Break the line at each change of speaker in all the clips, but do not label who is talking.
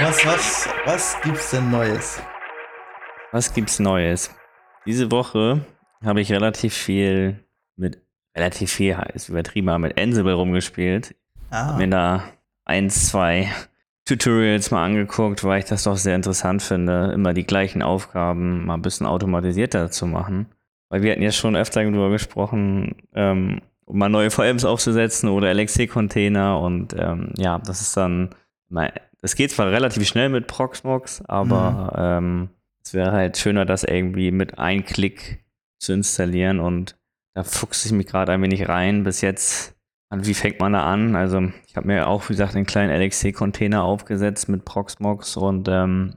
Was, was, was gibt's denn Neues?
Was gibt's Neues? Diese Woche habe ich relativ viel mit, relativ viel ist übertrieben, aber mit Ansible rumgespielt.
Ah,
Mir da ein, zwei Tutorials mal angeguckt, weil ich das doch sehr interessant finde, immer die gleichen Aufgaben mal ein bisschen automatisierter zu machen. Weil wir hatten ja schon öfter darüber gesprochen, ähm, um mal neue VMs aufzusetzen oder LXC-Container und ähm, ja, das ist dann, das geht zwar relativ schnell mit Proxmox, aber ähm, es wäre halt schöner, das irgendwie mit einem Klick zu installieren und da fuchse ich mich gerade ein wenig rein. Bis jetzt, und wie fängt man da an? Also ich habe mir auch, wie gesagt, einen kleinen LXC-Container aufgesetzt mit Proxmox und ähm,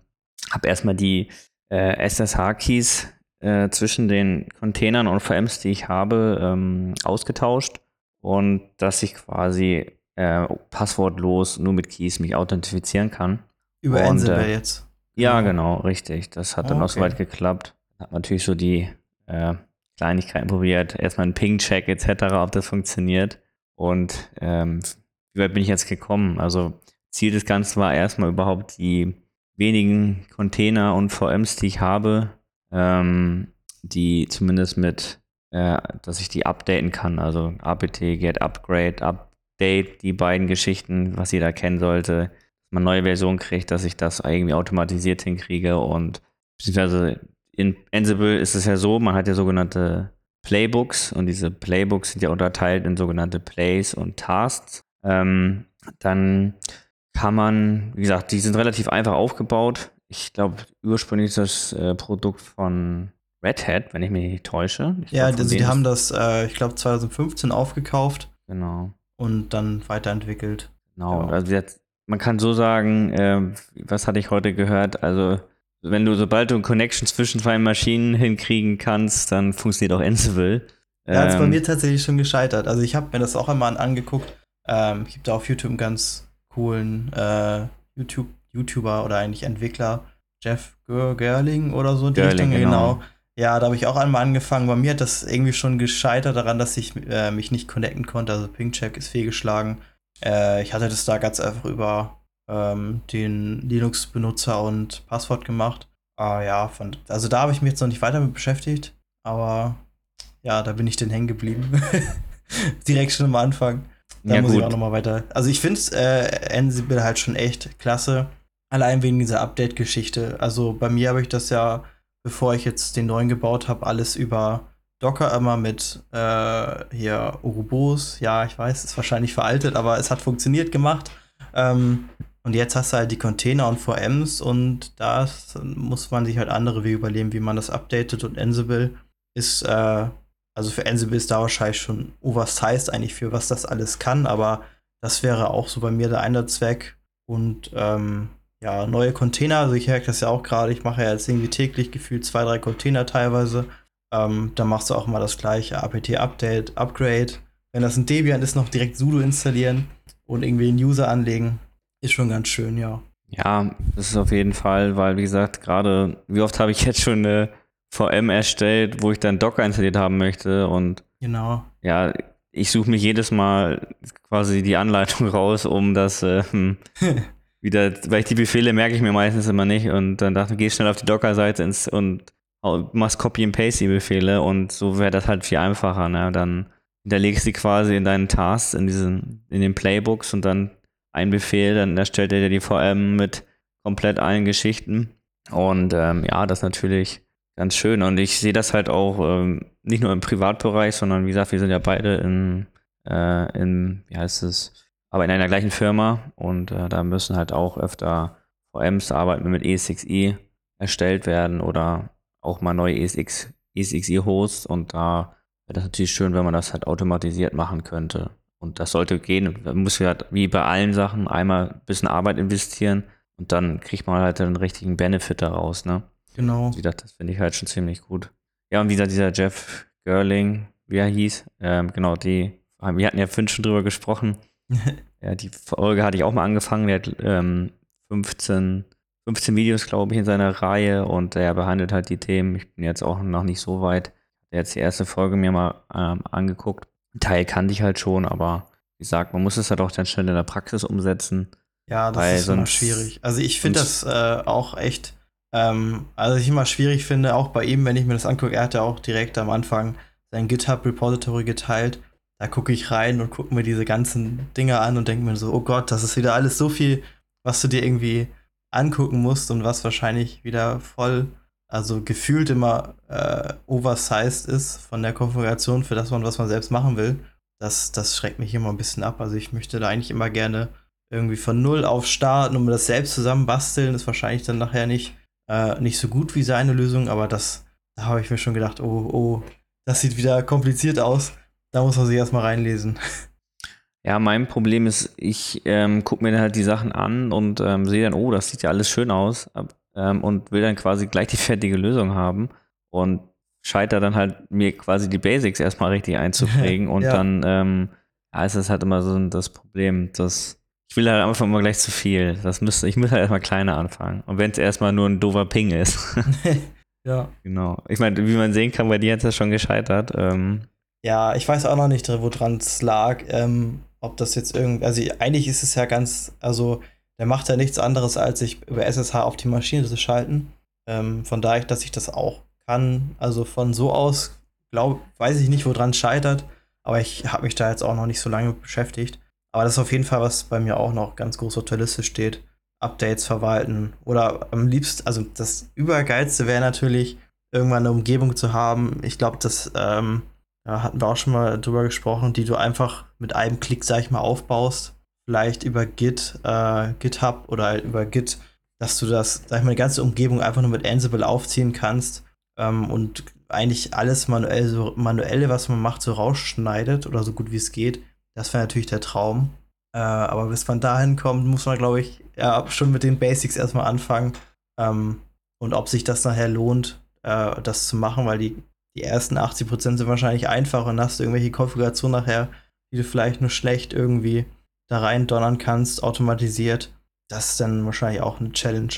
habe erstmal die äh, SSH-Keys äh, zwischen den Containern und VMs, die ich habe, ähm, ausgetauscht und dass ich quasi äh, passwortlos nur mit Keys mich authentifizieren kann.
über
und,
Ansible
äh,
jetzt.
Ja,
Ja.
genau, richtig. Das hat dann
Ah,
auch soweit geklappt. Hat natürlich so die äh, Kleinigkeiten probiert. Erstmal einen Ping-Check etc., ob das funktioniert. Und ähm, wie weit bin ich jetzt gekommen? Also Ziel des Ganzen war erstmal überhaupt die wenigen Container und VMs, die ich habe, ähm, die zumindest mit, äh, dass ich die updaten kann. Also apt, get, upgrade, update, die beiden Geschichten, was jeder kennen sollte, dass man neue Version kriegt, dass ich das irgendwie automatisiert hinkriege und beziehungsweise in Ansible ist es ja so, man hat ja sogenannte Playbooks und diese Playbooks sind ja unterteilt in sogenannte Plays und Tasks. Ähm, dann kann man, wie gesagt, die sind relativ einfach aufgebaut. Ich glaube, ursprünglich ist das äh, Produkt von Red Hat, wenn ich mich nicht täusche. Ich
Ja,
glaub,
also die haben das, äh, ich glaube, 2015 aufgekauft
Genau.
und dann weiterentwickelt.
Genau,
Ja.
also jetzt, man kann so sagen, ähm, was hatte ich heute gehört? Also, wenn du, sobald du eine Connection zwischen zwei Maschinen hinkriegen kannst, dann funktioniert auch Ansible.
Ja, ist bei
Ähm,
mir tatsächlich schon gescheitert. Also ich habe mir das auch einmal angeguckt. Ähm, ich gibt da auf YouTube einen ganz coolen äh, YouTube YouTuber oder eigentlich Entwickler, Jeff Ger- Gerling oder so die
Gerling,
Richtung,
genau.
genau. Ja, da habe ich auch einmal angefangen. Bei mir hat das irgendwie schon gescheitert daran, dass ich äh, mich nicht connecten konnte. Also Pingcheck ist fehlgeschlagen. Äh, ich hatte das da ganz einfach über ähm, den Linux-Benutzer und Passwort gemacht. Ah ja, von, also da habe ich mich jetzt noch nicht weiter mit beschäftigt. Aber ja, da bin ich dann hängen geblieben. Direkt schon am Anfang. Da
Ja,
muss ich
gut.
auch noch mal weiter. Also ich finde äh, Ansible halt schon echt klasse. Allein wegen dieser Update-Geschichte. Also bei mir habe ich das ja, bevor ich jetzt den neuen gebaut habe, alles über Docker immer mit äh, hier Urubos. Ja, ich weiß, ist wahrscheinlich veraltet, aber es hat funktioniert gemacht. Ähm, und jetzt hast du halt die Container und VMs und da muss man sich halt andere Wege überlegen, wie man das updatet. Und Ansible ist, äh, also für Ansible ist da wahrscheinlich schon oversized eigentlich für was das alles kann, aber das wäre auch so bei mir der Einsatzzweck. Und ähm, ja, neue Container, also ich merke das ja auch gerade, ich mache ja jetzt irgendwie täglich gefühlt zwei, drei Container teilweise. Ähm, da machst du auch mal das gleiche apt-update, upgrade. Wenn das ein Debian ist, noch direkt sudo installieren und irgendwie einen User anlegen. Ist schon ganz schön, ja.
Ja, das ist auf jeden Fall, weil, wie gesagt, gerade, wie oft habe ich jetzt schon eine VM erstellt, wo ich dann Docker installiert haben möchte und
Genau.
ja, ich suche mich jedes Mal quasi die Anleitung raus, um das ähm, wieder, weil ich die Befehle merke ich mir meistens immer nicht und dann dachte ich, geh schnell auf die Docker-Seite und machst Copy and Paste die Befehle und so wäre das halt viel einfacher, ne? Dann hinterlegst du quasi in deinen Tasks, in diesen, in den Playbooks und dann ein Befehl, dann erstellt er dir die VM mit komplett allen Geschichten. Und ähm, ja, das ist natürlich ganz schön. Und ich sehe das halt auch ähm, nicht nur im Privatbereich, sondern wie gesagt, wir sind ja beide in, äh, in wie heißt es, aber in einer gleichen Firma und äh, da müssen halt auch öfter VMs arbeiten mit ESXi erstellt werden oder auch mal neue ESX, ESXi-Hosts und da wäre das natürlich schön, wenn man das halt automatisiert machen könnte. Und das sollte gehen. Da muss ja halt wie bei allen Sachen einmal ein bisschen Arbeit investieren und dann kriegt man halt den richtigen Benefit daraus, ne?
Genau.
Wie gesagt, das finde ich halt schon ziemlich gut. Ja, und wie gesagt, dieser Jeff Gerling, wie er hieß, ähm, genau, die, wir hatten ja fünf schon drüber gesprochen. Ja, die Folge hatte ich auch mal angefangen. Der hat ähm, 15, 15 Videos, glaube ich, in seiner Reihe und er behandelt halt die Themen. Ich bin jetzt auch noch nicht so weit. jetzt die erste Folge mir mal ähm, angeguckt. Teil kannte ich halt schon, aber wie gesagt, man muss es halt auch dann schnell in der Praxis umsetzen.
Ja, das ist immer schwierig. Also ich finde das äh, auch echt, ähm, also ich immer schwierig finde, auch bei ihm, wenn ich mir das angucke, er hat ja auch direkt am Anfang sein GitHub-Repository geteilt. Da gucke ich rein und gucke mir diese ganzen Dinge an und denke mir so, oh Gott, das ist wieder alles so viel, was du dir irgendwie angucken musst und was wahrscheinlich wieder voll, also gefühlt immer äh, oversized ist von der Konfiguration für das, was man selbst machen will. Das, das schreckt mich immer ein bisschen ab. Also ich möchte da eigentlich immer gerne irgendwie von null auf starten und mir das selbst zusammenbasteln. Ist wahrscheinlich dann nachher nicht, äh, nicht so gut wie seine Lösung, aber das, da habe ich mir schon gedacht, oh, oh, das sieht wieder kompliziert aus. Da muss man sich erstmal reinlesen.
Ja, mein Problem ist, ich ähm, gucke mir dann halt die Sachen an und ähm, sehe dann, oh, das sieht ja alles schön aus ähm, und will dann quasi gleich die fertige Lösung haben und scheiter dann halt mir quasi die Basics erstmal richtig einzuprägen und ja. dann ähm, ja, ist das halt immer so das Problem, dass ich will halt einfach immer gleich zu viel. Das müsste, ich muss halt erstmal kleiner anfangen. Und wenn es erstmal nur ein doofer Ping ist.
ja.
Genau. Ich meine, wie man sehen kann, bei dir hat es ja schon gescheitert. Ähm,
ja, ich weiß auch noch nicht, woran es lag. Ähm, ob das jetzt irgendwie, also eigentlich ist es ja ganz, also der macht ja nichts anderes, als sich über SSH auf die Maschine zu schalten. Ähm, von daher, dass ich das auch kann. Also von so aus, glaube, weiß ich nicht, woran es scheitert. Aber ich habe mich da jetzt auch noch nicht so lange beschäftigt. Aber das ist auf jeden Fall, was bei mir auch noch ganz groß auf der Liste steht. Updates verwalten. Oder am liebsten, also das Übergeilste wäre natürlich, irgendwann eine Umgebung zu haben. Ich glaube, das ähm, da hatten wir auch schon mal drüber gesprochen, die du einfach mit einem Klick, sag ich mal, aufbaust. Vielleicht über Git, äh, GitHub oder halt über Git, dass du das, sag ich mal, die ganze Umgebung einfach nur mit Ansible aufziehen kannst ähm, und eigentlich alles manuell, so manuelle, was man macht, so rausschneidet oder so gut wie es geht. Das wäre natürlich der Traum. Äh, aber bis man dahin kommt, muss man, glaube ich, ja, schon mit den Basics erstmal anfangen. Ähm, und ob sich das nachher lohnt, äh, das zu machen, weil die die ersten 80% sind wahrscheinlich einfach und hast du irgendwelche Konfigurationen nachher, die du vielleicht nur schlecht irgendwie da rein donnern kannst, automatisiert. Das ist dann wahrscheinlich auch eine Challenge.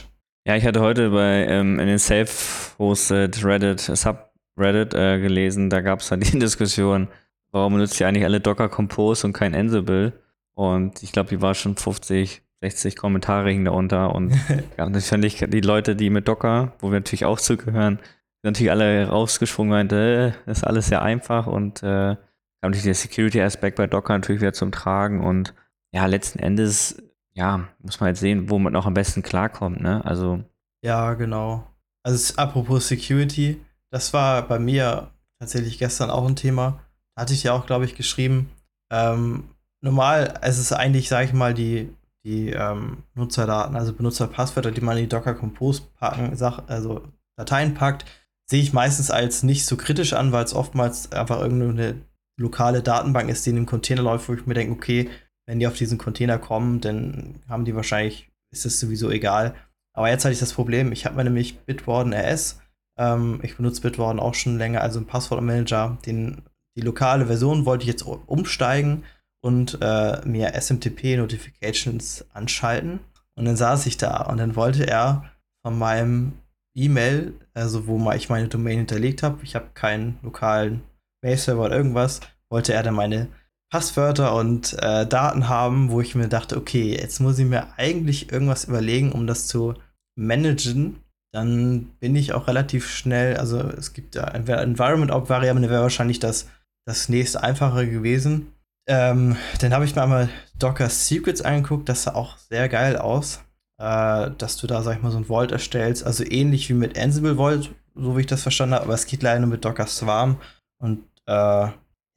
Ja, ich hatte heute bei ähm, in den Self-Hosted Reddit, Subreddit äh, gelesen, da gab es halt die Diskussion, warum benutzt ihr eigentlich alle Docker Compose und kein Ansible? Und ich glaube, die war schon 50, 60 Kommentare hingen da unter und ja, natürlich die Leute, die mit Docker, wo wir natürlich auch zugehören, natürlich alle rausgesprungen meinte, äh, ist alles sehr einfach und äh, kam natürlich der Security-Aspekt bei Docker natürlich wieder zum Tragen und ja, letzten Endes, ja, muss man jetzt sehen, wo man auch am besten klarkommt, ne? Also.
Ja, genau. Also apropos Security, das war bei mir tatsächlich gestern auch ein Thema. Da hatte ich ja auch, glaube ich, geschrieben. Ähm, normal, es ist eigentlich, sage ich mal, die, die ähm, Nutzerdaten, also Benutzerpasswörter, die man in die Docker Compose packen, Sach also Dateien packt, sehe ich meistens als nicht so kritisch an, weil es oftmals einfach irgendeine lokale Datenbank ist, die in einem Container läuft, wo ich mir denke, okay, wenn die auf diesen Container kommen, dann haben die wahrscheinlich, ist es sowieso egal. Aber jetzt hatte ich das Problem, ich habe mir nämlich Bitwarden RS, ähm, ich benutze Bitwarden auch schon länger, also ein Passwortmanager, den, die lokale Version wollte ich jetzt umsteigen und äh, mir SMTP-Notifications anschalten. Und dann saß ich da und dann wollte er von meinem E-Mail, also wo ich meine Domain hinterlegt habe. Ich habe keinen lokalen Mail-Server oder irgendwas. Wollte er dann meine Passwörter und äh, Daten haben, wo ich mir dachte, okay, jetzt muss ich mir eigentlich irgendwas überlegen, um das zu managen. Dann bin ich auch relativ schnell, also es gibt ja Environment Op Variable, wäre wahrscheinlich das, das nächste einfache gewesen. Ähm, dann habe ich mir einmal Docker Secrets angeguckt, das sah auch sehr geil aus äh, dass du da, sag ich mal, so ein Vault erstellst. Also ähnlich wie mit Ansible Vault, so wie ich das verstanden habe, aber es geht leider nur mit Docker Swarm. Und äh,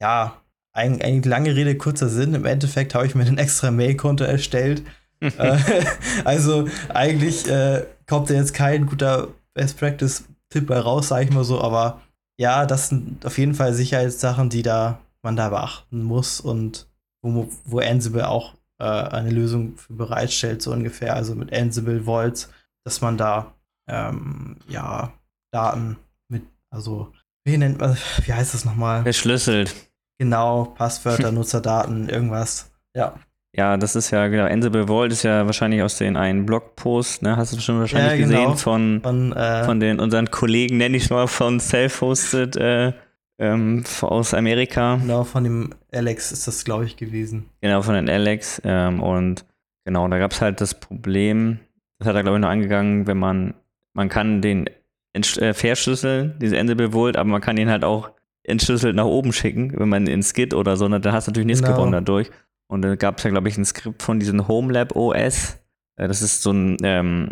ja, ein lange Rede, kurzer Sinn. Im Endeffekt habe ich mir ein extra Mail-Konto erstellt. äh, also eigentlich äh, kommt da jetzt kein guter Best Practice-Tipp bei raus, sage ich mal so, aber ja, das sind auf jeden Fall Sicherheitssachen, die da man da beachten muss und wo, wo Ansible auch äh, eine Lösung für bereitstellt, so ungefähr, also mit Ansible Vaults, dass man da ähm, ja Daten mit, also wie nennt man, wie heißt das nochmal?
Verschlüsselt.
Genau, Passwörter, Nutzerdaten, irgendwas. Ja.
Ja, das ist ja, genau, Ansible Vault ist ja wahrscheinlich aus den einen Blogpost, ne? Hast du schon wahrscheinlich ja, genau. gesehen von, von, äh, von den unseren Kollegen, nenne ich mal, von Self-Hosted äh, ähm, aus Amerika.
Genau, von dem Alex ist das, glaube ich, gewesen.
Genau, von den Alex. Ähm, und genau, da gab es halt das Problem, das hat er, glaube ich, noch angegangen, wenn man, man kann den äh, verschlüsseln, diese Ansible Vault, aber man kann ihn halt auch entschlüsselt nach oben schicken, wenn man in Skit oder so, ne, dann hast du natürlich nichts genau. gewonnen dadurch. Und da gab es ja, glaube ich, ein Skript von diesem Homelab OS. Äh, das ist so ein ähm,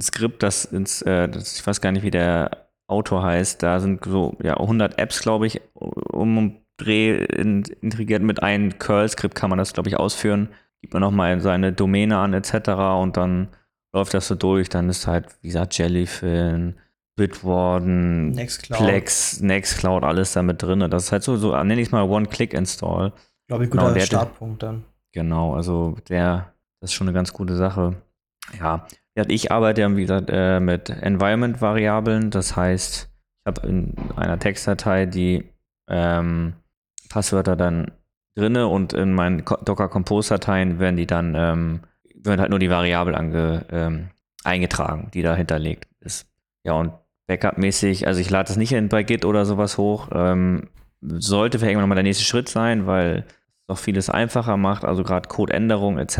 Skript, das ins, äh, das, ich weiß gar nicht, wie der Autor heißt. Da sind so ja 100 Apps, glaube ich, um Dreh integriert mit einem Curl-Skript kann man das, glaube ich, ausführen. Gibt man nochmal seine Domäne an etc. und dann läuft das so durch. Dann ist halt, wie gesagt, Jellyfin, Bitwarden, Nextcloud. Plex, Nextcloud, alles da mit drin. Das ist halt so, so nenne ich es mal One-Click-Install.
Glaube ich, guter genau, Startpunkt dann.
Genau, also der, das ist schon eine ganz gute Sache. Ja, ich arbeite ja, gesagt, äh, mit Environment-Variablen. Das heißt, ich habe in einer Textdatei die ähm, Passwörter dann drinne und in meinen Docker Compose-Dateien werden die dann ähm, werden halt nur die Variable ange, ähm, eingetragen, die da hinterlegt ist. Ja, und Backup-mäßig, also ich lade das nicht in, bei Git oder sowas hoch. Ähm, sollte vielleicht irgendwann nochmal der nächste Schritt sein, weil noch vieles einfacher macht, also gerade Codeänderung etc.,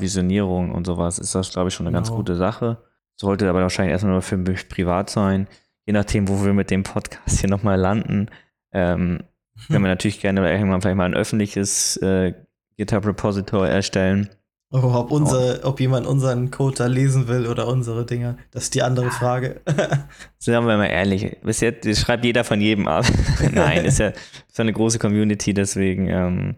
Visionierung und sowas, ist das, glaube ich, schon eine genau. ganz gute Sache. Sollte aber wahrscheinlich erstmal nur für mich privat sein. Je nachdem, wo wir mit dem Podcast hier nochmal landen. Ähm, können wir natürlich gerne irgendwann vielleicht mal ein öffentliches äh, GitHub-Repository erstellen.
Oh, ob, unser, ob jemand unseren Code da lesen will oder unsere Dinger, das ist die andere Frage.
Sagen wir mal ehrlich, bis jetzt schreibt jeder von jedem ab. Nein, ist ja, ja eine große Community, deswegen ähm,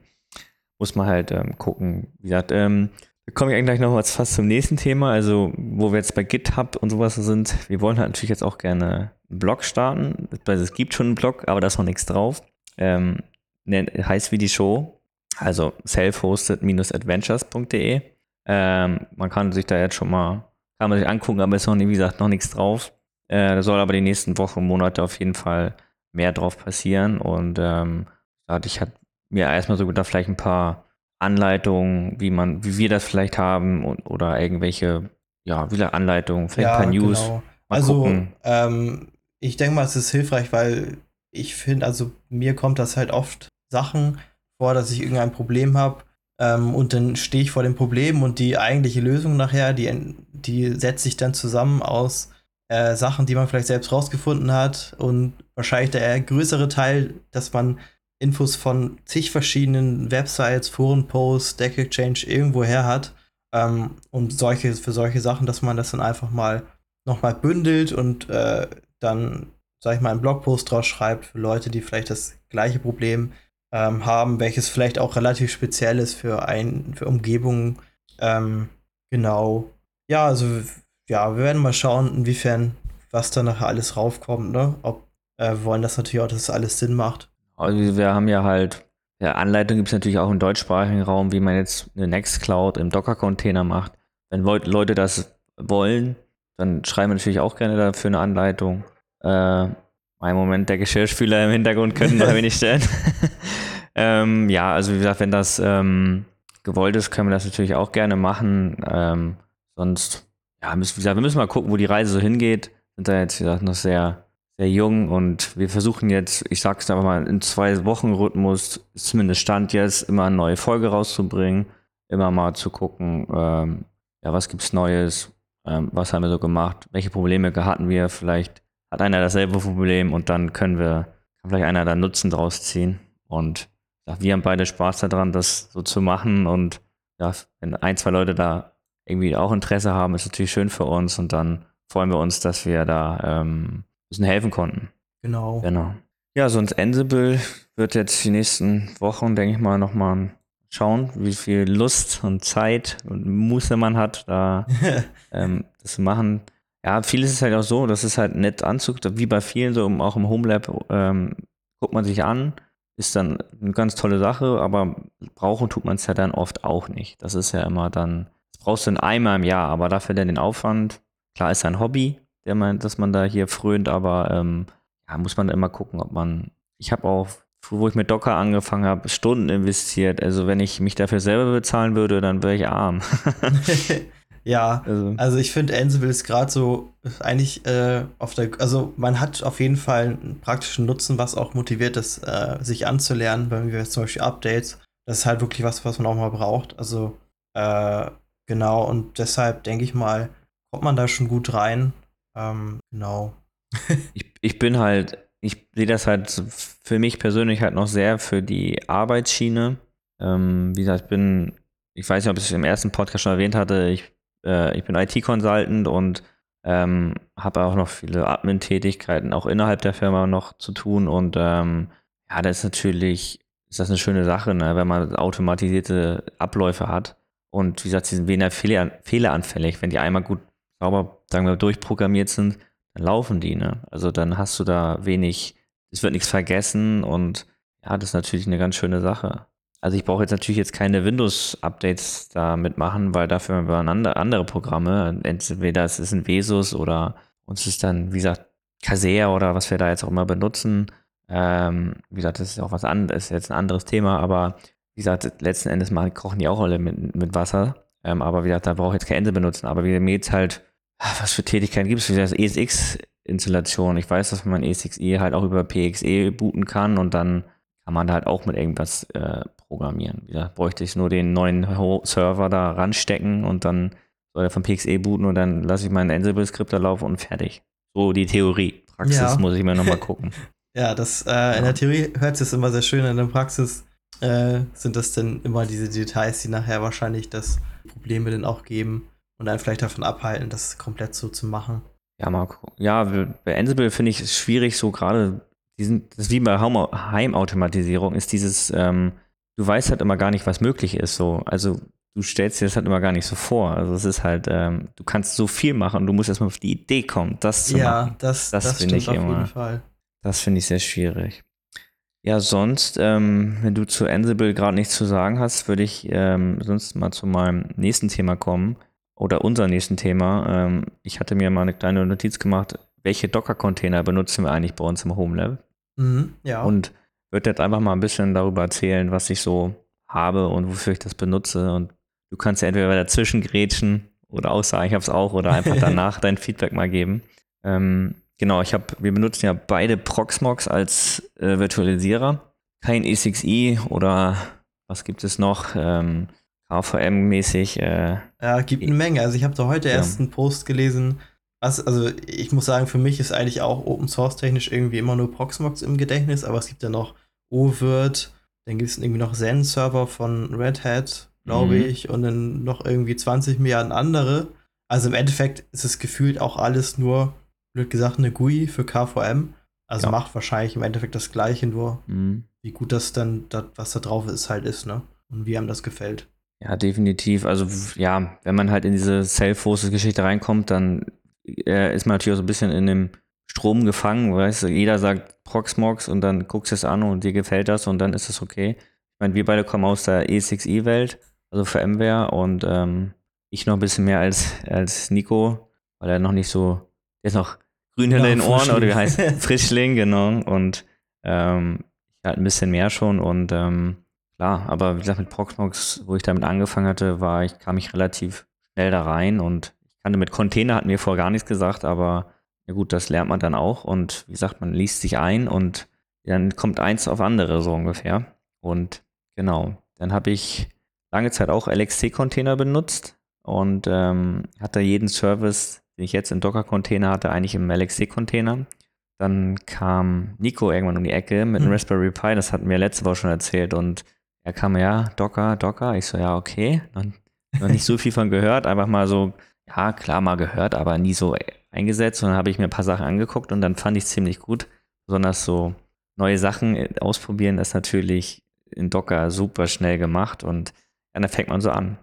muss man halt ähm, gucken. Wie gesagt, ähm, komme ich eigentlich noch mal fast zum nächsten Thema, also wo wir jetzt bei GitHub und sowas sind. Wir wollen halt natürlich jetzt auch gerne einen Blog starten. Also es gibt schon einen Blog, aber da ist noch nichts drauf. Ähm, heißt wie die Show, also self-hosted-adventures.de. Ähm, man kann sich da jetzt schon mal, kann man sich angucken, aber ist noch, wie gesagt, noch nichts drauf. Äh, da soll aber die nächsten Wochen Monate auf jeden Fall mehr drauf passieren und ähm, ich hatte mir erstmal so gedacht, vielleicht ein paar Anleitungen, wie man, wie wir das vielleicht haben und, oder irgendwelche, ja, wieder Anleitungen, vielleicht ja, ein paar News. Genau.
also, ähm, ich denke mal, es ist hilfreich, weil ich finde, also mir kommt das halt oft Sachen vor, dass ich irgendein Problem habe ähm, und dann stehe ich vor dem Problem und die eigentliche Lösung nachher, die, die setzt sich dann zusammen aus äh, Sachen, die man vielleicht selbst rausgefunden hat und wahrscheinlich der größere Teil, dass man Infos von zig verschiedenen Websites, Forenposts, Stack Exchange irgendwo her hat. Ähm, und solche, für solche Sachen, dass man das dann einfach mal nochmal bündelt und äh, dann, sag ich mal, einen Blogpost draus schreibt für Leute, die vielleicht das gleiche Problem ähm, haben, welches vielleicht auch relativ speziell ist für ein, für Umgebungen. Ähm, genau. Ja, also ja, wir werden mal schauen, inwiefern was da nachher alles raufkommt, ne? Ob äh, wir wollen das natürlich auch, dass alles Sinn macht.
Also wir haben ja halt, ja, Anleitung gibt es natürlich auch im deutschsprachigen Raum, wie man jetzt eine Nextcloud im Docker-Container macht. Wenn Leute das wollen, dann schreiben wir natürlich auch gerne dafür eine Anleitung. Äh, ein Moment, der Geschirrspüler im Hintergrund könnten wir wenig stellen. ähm, ja, also wie gesagt, wenn das ähm, gewollt ist, können wir das natürlich auch gerne machen. Ähm, sonst, ja, wie gesagt, wir müssen mal gucken, wo die Reise so hingeht. Sind da jetzt, wie gesagt, noch sehr sehr jung und wir versuchen jetzt, ich sag's einfach mal, in zwei Wochen Rhythmus, zumindest Stand jetzt, immer eine neue Folge rauszubringen, immer mal zu gucken, ähm, ja, was gibt's Neues, ähm, was haben wir so gemacht, welche Probleme hatten wir, vielleicht hat einer dasselbe Problem und dann können wir, kann vielleicht einer da Nutzen draus ziehen. Und ja, wir haben beide Spaß daran, das so zu machen und ja, wenn ein, zwei Leute da irgendwie auch Interesse haben, ist natürlich schön für uns und dann freuen wir uns, dass wir da ähm, bisschen helfen konnten.
Genau.
Genau. Ja, sonst Ansible wird jetzt die nächsten Wochen, denke ich mal, nochmal schauen, wie viel Lust und Zeit und Muße man hat, da ähm, das zu machen. Ja, vieles ist halt auch so, das ist halt nett anzugucken, wie bei vielen, so auch im Homelab, ähm, guckt man sich an, ist dann eine ganz tolle Sache, aber brauchen tut man es ja dann oft auch nicht. Das ist ja immer dann, das brauchst du in einmal im Jahr, aber dafür dann den Aufwand, klar ist ein Hobby, der meint, dass man da hier frönt, aber ähm, ja, muss man immer gucken, ob man. Ich habe auch, wo ich mit Docker angefangen habe, Stunden investiert. Also wenn ich mich dafür selber bezahlen würde, dann wäre ich arm.
ja, also, also ich finde, Ansible ist gerade so eigentlich äh, auf der, also man hat auf jeden Fall einen praktischen Nutzen, was auch motiviert ist, äh, sich anzulernen, wenn wir zum Beispiel Updates. Das ist halt wirklich was, was man auch mal braucht. Also äh, genau, und deshalb denke ich mal, kommt man da schon gut rein. Ähm, genau.
ich, ich bin halt, ich sehe das halt für mich persönlich halt noch sehr für die Arbeitsschiene. Ähm, wie gesagt, ich bin, ich weiß nicht, ob ich es im ersten Podcast schon erwähnt hatte, ich, äh, ich bin IT-Consultant und ähm, habe auch noch viele Admin-Tätigkeiten auch innerhalb der Firma noch zu tun und ähm, ja, das ist natürlich, ist das eine schöne Sache, ne, wenn man automatisierte Abläufe hat. Und wie gesagt, sie sind weniger fehler, fehleranfällig. Wenn die einmal gut sauber, sagen wir, durchprogrammiert sind, dann laufen die, ne? Also dann hast du da wenig, es wird nichts vergessen und ja, das ist natürlich eine ganz schöne Sache. Also ich brauche jetzt natürlich jetzt keine Windows-Updates da mitmachen, weil dafür haben wir andere, andere Programme. Entweder es ist ein Vesus oder uns ist dann, wie gesagt, Casea oder was wir da jetzt auch immer benutzen. Ähm, wie gesagt, das ist auch was anderes, ist jetzt ein anderes Thema, aber wie gesagt, letzten Endes mal kochen die auch alle mit, mit Wasser. Ähm, aber wie gesagt, da brauche ich jetzt kein Ende benutzen. Aber wie mir jetzt halt, was für Tätigkeiten gibt es? Wie gesagt, ESX-Installation. Ich weiß, dass man ESXi halt auch über PXE booten kann und dann kann man da halt auch mit irgendwas äh, programmieren. Gesagt, bräuchte ich nur den neuen Server da ranstecken und dann soll er von PXE booten und dann lasse ich meinen Ansible-Skript da laufen und fertig. So die Theorie. Praxis ja. muss ich mir nochmal gucken.
ja, das äh, ja. in der Theorie hört sich immer sehr schön in der Praxis äh, sind das denn immer diese Details, die nachher wahrscheinlich das Probleme dann auch geben und dann vielleicht davon abhalten, das komplett so zu machen.
Ja, Marco. Ja, bei Ansible finde ich es schwierig, so gerade, das ist wie bei Heimautomatisierung, ist dieses, ähm, du weißt halt immer gar nicht, was möglich ist. So. Also du stellst dir das halt immer gar nicht so vor. Also es ist halt, ähm, du kannst so viel machen und du musst erstmal auf die Idee kommen, das zu
ja,
machen.
Ja, das, das, das finde ich auf immer. Jeden Fall.
Das finde ich sehr schwierig. Ja, sonst, ähm, wenn du zu Ansible gerade nichts zu sagen hast, würde ich ähm, sonst mal zu meinem nächsten Thema kommen oder unser nächsten Thema. Ähm, ich hatte mir mal eine kleine Notiz gemacht, welche Docker-Container benutzen wir eigentlich bei uns im Home
Mhm, ja.
Und würde jetzt einfach mal ein bisschen darüber erzählen, was ich so habe und wofür ich das benutze. Und du kannst ja entweder dazwischen grätschen oder aussagen, ich habe es auch, oder einfach danach dein Feedback mal geben. Ähm, Genau, ich habe, wir benutzen ja beide Proxmox als äh, Virtualisierer. Kein E6i oder was gibt es noch? Ähm, KVM-mäßig. Äh,
ja, gibt eine Menge. Also ich habe da heute ja. erst einen Post gelesen. Was, also ich muss sagen, für mich ist eigentlich auch Open Source technisch irgendwie immer nur Proxmox im Gedächtnis, aber es gibt ja noch OVirt, dann gibt es irgendwie noch Zen-Server von Red Hat, glaube mhm. ich, und dann noch irgendwie 20 Milliarden andere. Also im Endeffekt ist es gefühlt auch alles nur blöd gesagt, eine GUI für KVM. Also ja. macht wahrscheinlich im Endeffekt das Gleiche, nur mhm. wie gut das dann, das, was da drauf ist, halt ist, ne? Und wie einem das gefällt.
Ja, definitiv. Also, ja, wenn man halt in diese Self-Hosted-Geschichte reinkommt, dann äh, ist man natürlich auch so ein bisschen in dem Strom gefangen, weißt du, jeder sagt Proxmox und dann guckst du es an und dir gefällt das und dann ist es okay. Ich meine, wir beide kommen aus der E6i-Welt, also für VMware und ähm, ich noch ein bisschen mehr als, als Nico, weil er noch nicht so, der ist noch grün hinter ja, den Ohren oder wie heißt Frischling, genau. Und ähm, ich halt ein bisschen mehr schon und ähm, klar, aber wie gesagt, mit Proxmox, wo ich damit angefangen hatte, war ich, kam ich relativ schnell da rein und ich kannte mit Container, hat mir vorher gar nichts gesagt, aber ja gut, das lernt man dann auch und wie gesagt, man liest sich ein und dann kommt eins auf andere so ungefähr. Und genau, dann habe ich lange Zeit auch LXC-Container benutzt und ähm, hatte jeden Service den ich jetzt im Docker-Container hatte, eigentlich im LXC-Container. Dann kam Nico irgendwann um die Ecke mit einem mhm. Raspberry Pi, das hatten wir letzte Woche schon erzählt. Und er kam, ja, Docker, Docker. Ich so, ja, okay. Noch, noch nicht so viel von gehört, einfach mal so, ja, klar, mal gehört, aber nie so eingesetzt. Und dann habe ich mir ein paar Sachen angeguckt und dann fand ich es ziemlich gut. Besonders so neue Sachen äh, ausprobieren ist natürlich in Docker super schnell gemacht und dann fängt man so an.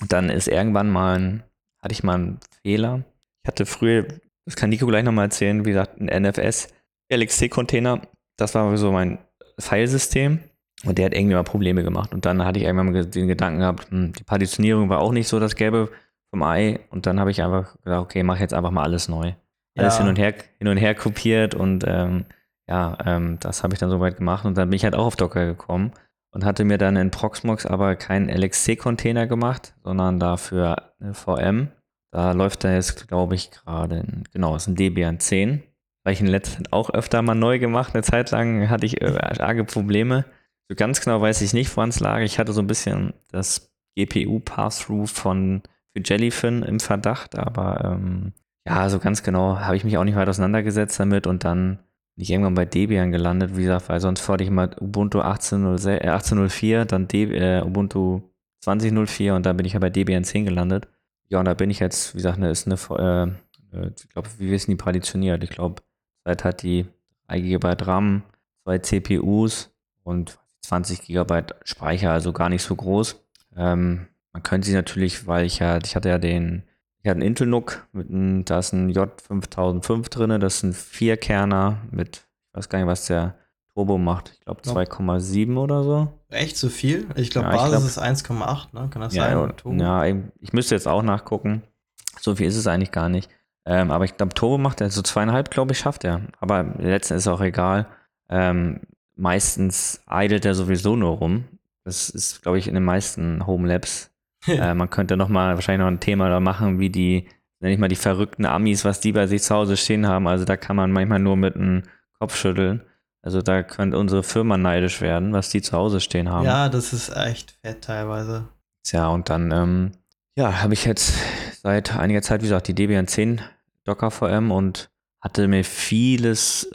Und dann ist irgendwann mal ein, hatte ich mal einen Fehler ich hatte früher, das kann Nico gleich nochmal erzählen, wie gesagt, ein NFS LXC-Container. Das war so mein Filesystem. Und der hat irgendwie mal Probleme gemacht. Und dann hatte ich irgendwann mal den Gedanken gehabt, hm, die Partitionierung war auch nicht so das Gelbe vom Ei. Und dann habe ich einfach gedacht, okay, mach jetzt einfach mal alles neu. Alles ja. hin und her, hin und her kopiert und ähm, ja, ähm, das habe ich dann soweit gemacht. Und dann bin ich halt auch auf Docker gekommen und hatte mir dann in Proxmox aber keinen LXC-Container gemacht, sondern dafür eine VM Da läuft er jetzt, glaube ich, gerade, genau, ist ein Debian 10. Weil ich in letzter Zeit auch öfter mal neu gemacht. Eine Zeit lang hatte ich äh, arge Probleme. So ganz genau weiß ich nicht, woran es lag. Ich hatte so ein bisschen das GPU-Pass-Through von für Jellyfin im Verdacht, aber ähm, ja, so ganz genau habe ich mich auch nicht weit auseinandergesetzt damit und dann bin ich irgendwann bei Debian gelandet, wie gesagt, weil sonst wollte ich mal Ubuntu 18.04, äh, dann De äh, Ubuntu 20.04 und dann bin ich ja bei Debian 10 gelandet. Ja, und da bin ich jetzt, wie gesagt, ne, ist eine, äh, äh, ich glaube, wie wissen die partitioniert? Ich glaube, seit hat die 3 GB RAM, zwei CPUs und 20 GB Speicher, also gar nicht so groß. Ähm, man könnte sie natürlich, weil ich ja, ich hatte ja den, ich hatte einen Intel NUC, mit einem, da ist ein J5005 drin, das ist ein Vierkerner mit, ich weiß gar nicht, was der Turbo macht. Ich glaube 2,7 oder so.
Echt so viel? Ich glaube, ja, Basis glaub, ist 1,8, ne? Kann das
ja, sein? Turbo? Ja, ich müsste jetzt auch nachgucken. So viel ist es eigentlich gar nicht. Ähm, aber ich glaube, Turbo macht er so zweieinhalb, glaube ich, schafft er. Aber letzten ist auch egal. Ähm, meistens idelt er sowieso nur rum. Das ist, glaube ich, in den meisten Home Labs. äh, man könnte noch mal wahrscheinlich noch ein Thema da machen, wie die, nenne ich mal die verrückten Amis, was die bei sich zu Hause stehen haben. Also da kann man manchmal nur mit einem Kopf schütteln. Also da könnte unsere Firma neidisch werden, was die zu Hause stehen haben.
Ja, das ist echt fett teilweise.
Ja, und dann, ähm, ja, habe ich jetzt seit einiger Zeit, wie gesagt, die Debian 10 Docker VM und hatte mir vieles,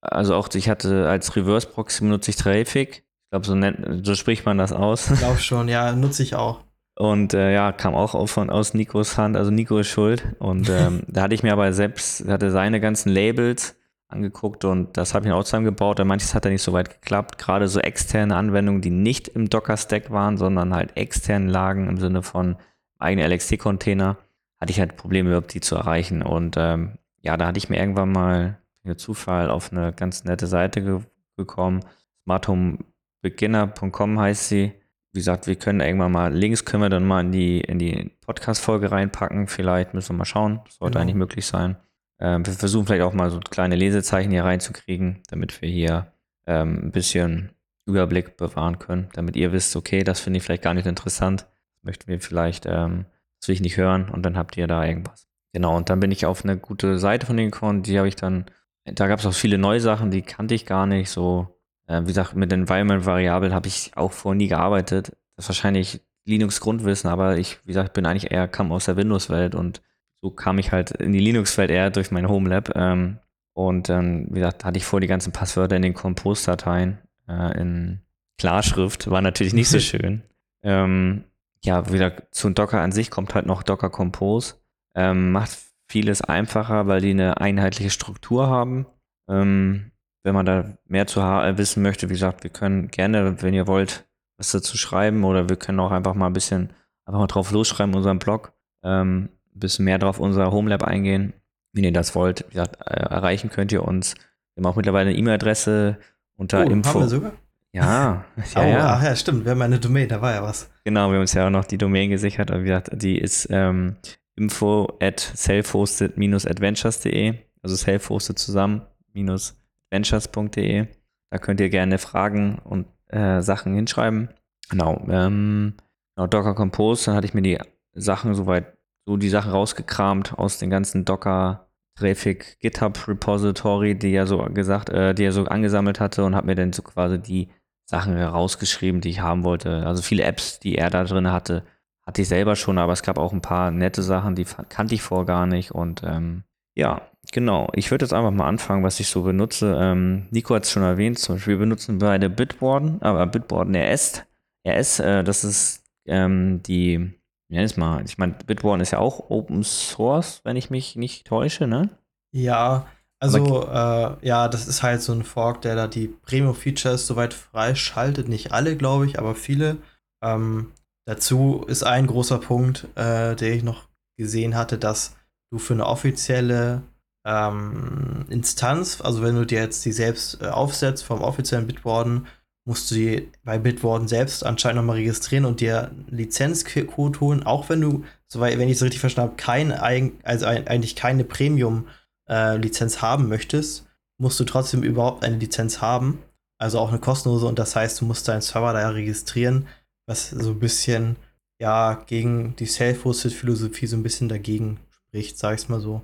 also auch ich hatte als Reverse Proxy benutze ich Traffic. Ich glaube, so, so spricht man das aus.
Ich glaube schon, ja, nutze ich auch.
Und äh, ja, kam auch von, aus Nikos Hand, also Nico ist schuld. Und ähm, da hatte ich mir aber selbst, hatte seine ganzen Labels angeguckt und das habe ich auch zusammengebaut. Manches hat da nicht so weit geklappt. Gerade so externe Anwendungen, die nicht im Docker-Stack waren, sondern halt extern lagen im Sinne von eigene LXT-Container, hatte ich halt Probleme, überhaupt die zu erreichen. Und ähm, ja, da hatte ich mir irgendwann mal per Zufall auf eine ganz nette Seite ge gekommen. smarthomebeginner.com heißt sie. Wie gesagt, wir können irgendwann mal Links können wir dann mal in die, in die Podcast-Folge reinpacken. Vielleicht müssen wir mal schauen. Das sollte genau. eigentlich möglich sein. Ähm, wir versuchen vielleicht auch mal so kleine Lesezeichen hier reinzukriegen, damit wir hier ähm, ein bisschen Überblick bewahren können, damit ihr wisst, okay, das finde ich vielleicht gar nicht interessant, das möchten wir vielleicht, ähm, das will ich nicht hören und dann habt ihr da irgendwas. Genau, und dann bin ich auf eine gute Seite von denen gekommen, die habe ich dann, da gab es auch viele neue Sachen, die kannte ich gar nicht, so, äh, wie gesagt, mit Environment-Variablen habe ich auch vorher nie gearbeitet. Das ist wahrscheinlich Linux-Grundwissen, aber ich, wie gesagt, bin eigentlich eher, kam aus der Windows-Welt und so kam ich halt in die Linux-Welt eher durch mein Home Lab. Ähm, und dann, wie gesagt, hatte ich vor die ganzen Passwörter in den Compose-Dateien äh, in Klarschrift. War natürlich nicht so schön. Ähm, ja, wieder zu Docker an sich kommt halt noch Docker Compose. Ähm, macht vieles einfacher, weil die eine einheitliche Struktur haben. Ähm, wenn man da mehr zu äh, wissen möchte, wie gesagt, wir können gerne, wenn ihr wollt, was dazu schreiben oder wir können auch einfach mal ein bisschen einfach mal drauf losschreiben in unserem Blog. Ähm, ein bisschen mehr drauf unser Homelab eingehen. Wenn ihr das wollt, ja, äh, erreichen könnt ihr uns. Wir haben auch mittlerweile eine E-Mail-Adresse unter oh, Info. Haben wir sogar? Ja,
ja, oh, ja. Ach ja, stimmt. Wir haben eine Domain, da war ja was.
Genau, wir haben uns ja auch noch die Domain gesichert. Aber wie gesagt, die ist ähm, info at self-hosted-adventures.de. Also self-hosted zusammen-adventures.de. Da könnt ihr gerne Fragen und äh, Sachen hinschreiben. Genau. Ähm, genau, Docker Compose, dann hatte ich mir die Sachen soweit so die Sachen rausgekramt aus den ganzen Docker Traffic GitHub Repository, die er so gesagt, äh, die er so angesammelt hatte und habe mir dann so quasi die Sachen herausgeschrieben, die ich haben wollte. Also viele Apps, die er da drin hatte, hatte ich selber schon, aber es gab auch ein paar nette Sachen, die kannte ich vorher gar nicht. Und ähm, ja, genau. Ich würde jetzt einfach mal anfangen, was ich so benutze. Ähm, Nico hat es schon erwähnt, zum Beispiel wir benutzen beide Bitwarden, aber Bitwarden RS. RS, äh, das ist ähm, die ja, ist mal. Ich meine, Bitwarden ist ja auch Open Source, wenn ich mich nicht täusche, ne?
Ja, also äh, ja, das ist halt so ein Fork, der da die Premium-Features soweit freischaltet. Nicht alle, glaube ich, aber viele. Ähm, dazu ist ein großer Punkt, äh, der ich noch gesehen hatte, dass du für eine offizielle ähm, Instanz, also wenn du dir jetzt die selbst äh, aufsetzt vom offiziellen Bitwarden, musst du die bei Bitwarden selbst anscheinend nochmal registrieren und dir Lizenzcode holen, auch wenn du, soweit, wenn ich es richtig verstanden habe, kein, also eigentlich keine Premium-Lizenz äh, haben möchtest, musst du trotzdem überhaupt eine Lizenz haben. Also auch eine kostenlose und das heißt, du musst deinen Server da registrieren, was so ein bisschen ja gegen die Self-Hosted-Philosophie so ein bisschen dagegen spricht, sag ich's mal so.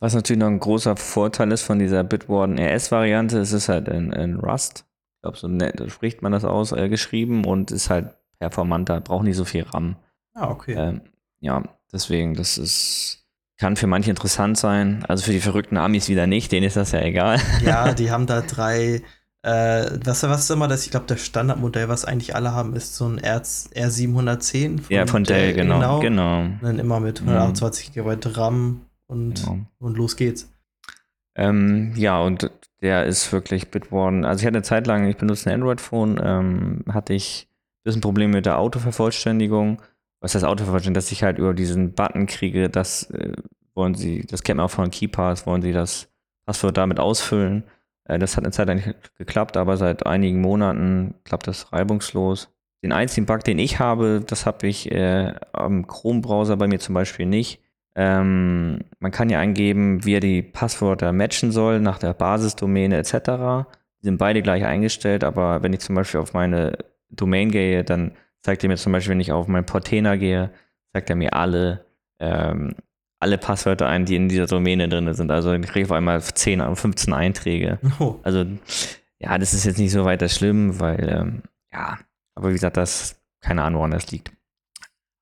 Was natürlich noch ein großer Vorteil ist von dieser Bitwarden RS-Variante, es ist halt in, in Rust. Ich glaube, so nett, spricht man das aus, äh, geschrieben und ist halt performanter, braucht nicht so viel RAM.
Ah, okay.
Ähm, ja, deswegen, das ist, kann für manche interessant sein. Also für die verrückten Amis wieder nicht, denen ist das ja egal.
Ja, die haben da drei, äh, was, was ist immer das? Ich glaube, das Standardmodell, was eigentlich alle haben, ist so ein R, R710.
Von ja, von Dell, Dell genau, genau. genau.
Und dann immer mit 128 mhm. GB RAM und, genau. und los geht's.
Ähm, ja, und der ist wirklich Bitwarden. Also ich hatte eine Zeit lang, ich benutze ein Android-Phone, ähm, hatte ich ein bisschen Probleme mit der Autovervollständigung. Was heißt Autovervollständigung? Dass ich halt über diesen Button kriege, das äh, wollen sie, das kennt man auch von KeyPass, wollen sie das Passwort damit ausfüllen. Äh, das hat eine Zeit lang geklappt, aber seit einigen Monaten klappt das reibungslos. Den einzigen Bug, den ich habe, das habe ich äh, am Chrome-Browser bei mir zum Beispiel nicht ähm, man kann ja eingeben, wie er die Passwörter matchen soll nach der Basisdomäne etc. Die sind beide gleich eingestellt, aber wenn ich zum Beispiel auf meine Domain gehe, dann zeigt er mir zum Beispiel, wenn ich auf meinen Portainer gehe, zeigt er mir alle, ähm, alle Passwörter ein, die in dieser Domäne drin sind. Also ich kriege auf einmal 10, 15 Einträge. Oh. Also ja, das ist jetzt nicht so weiter schlimm, weil ähm, ja, aber wie gesagt, das keine Ahnung, woran das liegt.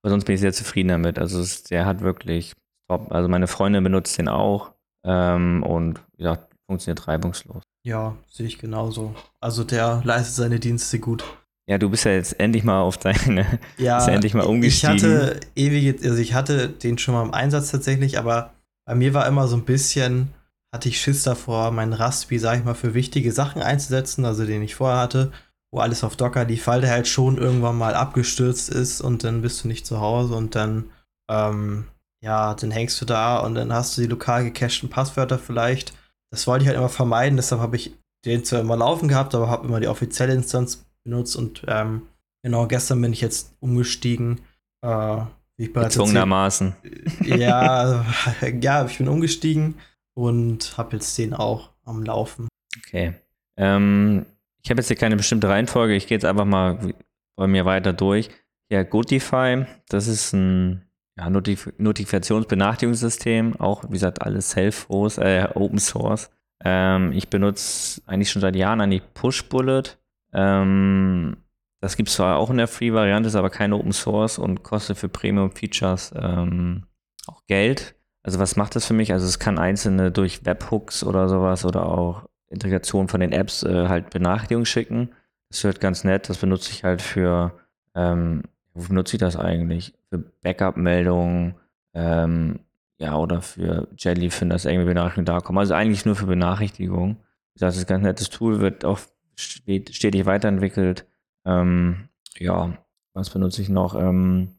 Aber sonst bin ich sehr zufrieden damit. Also der hat wirklich top. Also meine Freundin benutzt den auch ähm, und wie gesagt, funktioniert reibungslos.
Ja, sehe ich genauso. Also der leistet seine Dienste gut.
Ja, du bist ja jetzt endlich mal auf deine, ja, bist endlich mal umgestiegen.
Ich hatte ewig, also ich hatte den schon mal im Einsatz tatsächlich, aber bei mir war immer so ein bisschen, hatte ich Schiss davor, meinen Raspi, sag ich mal, für wichtige Sachen einzusetzen, also den ich vorher hatte, wo alles auf Docker weil der halt schon irgendwann mal abgestürzt ist und dann bist du nicht zu Hause und dann ähm, ja, dann hängst du da und dann hast du die lokal gecachten Passwörter vielleicht. Das wollte ich halt immer vermeiden, deshalb habe ich den zwar immer laufen gehabt, aber habe immer die offizielle Instanz benutzt und ähm, genau, gestern bin ich jetzt umgestiegen. Äh,
wie ich bereits Gezwungenermaßen.
ja, ja, ich bin umgestiegen und habe jetzt den auch am Laufen.
Okay. Ähm, ich habe jetzt hier keine bestimmte Reihenfolge, ich gehe jetzt einfach mal bei mir weiter durch. Ja, Goodify, das ist ein ja, Notif Notifikationsbenachrichtigungssystem, auch wie gesagt alles Self-Host, äh, Open Source. Ähm, ich benutze eigentlich schon seit Jahren eigentlich Push-Bullet. Ähm, das gibt es zwar auch in der Free-Variante, ist aber kein Open Source und kostet für Premium-Features ähm, auch Geld. Also was macht das für mich? Also es kann einzelne durch Webhooks oder sowas oder auch Integration von den Apps äh, halt Benachrichtigungen schicken. Das wird ganz nett. Das benutze ich halt für ähm, Wofür nutze ich das eigentlich? Für Backup-Meldungen, ähm, ja, oder für Jellyfin, dass irgendwie Benachrichtigungen da kommen. Also eigentlich nur für Benachrichtigungen. Das ist ein ganz nettes Tool, wird auch stetig weiterentwickelt. Ähm, ja, was benutze ich noch? Ähm,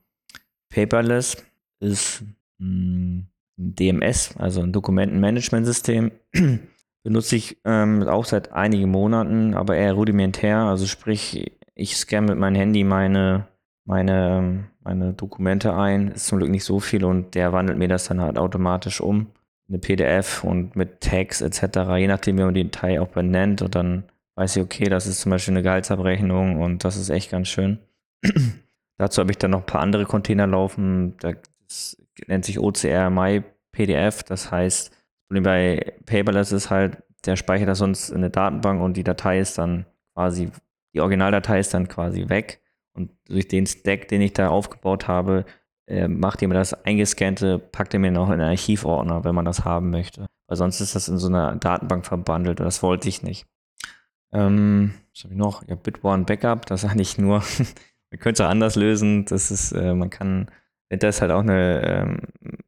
Paperless ist ein DMS, also ein Dokumentenmanagementsystem. benutze ich ähm, auch seit einigen Monaten, aber eher rudimentär. Also sprich, ich scanne mit meinem Handy meine meine, meine Dokumente ein. Ist zum Glück nicht so viel und der wandelt mir das dann halt automatisch um. Eine PDF und mit Tags etc. Je nachdem, wie man die Datei auch benennt und dann weiß ich, okay, das ist zum Beispiel eine Gehaltsabrechnung und das ist echt ganz schön. Dazu habe ich dann noch ein paar andere Container laufen. Das nennt sich OCR My PDF. Das heißt, bei Paperless ist halt, der speichert das sonst in eine Datenbank und die Datei ist dann quasi, die Originaldatei ist dann quasi weg. Und durch den Stack, den ich da aufgebaut habe, äh, macht ihr mir das eingescannte, packt ihr mir noch in einen Archivordner, wenn man das haben möchte. Weil sonst ist das in so einer Datenbank verbandelt und das wollte ich nicht. Ähm, was habe ich noch? Ja, Bitwarden Backup, das ist eigentlich nur, man könnte es auch anders lösen. Das ist, äh, man kann, das ist halt auch eine ähm,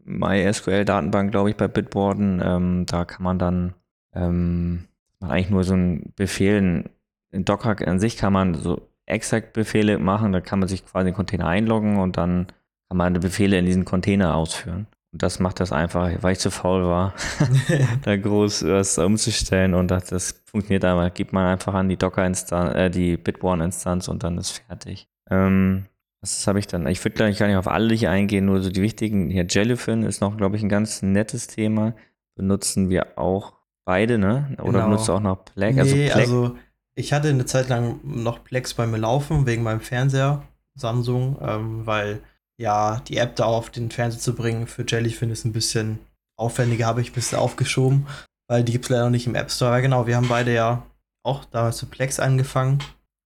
MySQL-Datenbank, glaube ich, bei Bitwarden. Ähm, da kann man dann ähm, eigentlich nur so einen Befehl, in Docker an sich kann man so Exec-Befehle machen. Da kann man sich quasi in den Container einloggen und dann kann man Befehle in diesen Container ausführen. Und das macht das einfach, weil ich zu faul war, da groß was umzustellen und das, das funktioniert einfach. Gibt man einfach an die Docker-Instanz, äh, die Bitwarden-Instanz und dann ist fertig. Ähm, was habe ich dann? Ich würde, glaube ich, gar nicht auf alle hier eingehen, nur so die wichtigen. Hier Jellyfin ist noch, glaube ich, ein ganz nettes Thema. Benutzen wir auch beide, ne? Oder genau. benutzt du auch noch
Plague? Also nee, also, Plague also ich hatte eine Zeit lang noch Plex bei mir laufen, wegen meinem Fernseher. Samsung, ähm, weil ja, die App da auf den Fernseher zu bringen für Jellyfin ist ein bisschen aufwendiger, habe ich ein bisschen aufgeschoben, weil die gibt es leider noch nicht im App Store. Aber genau, wir haben beide ja auch damals mit Plex angefangen.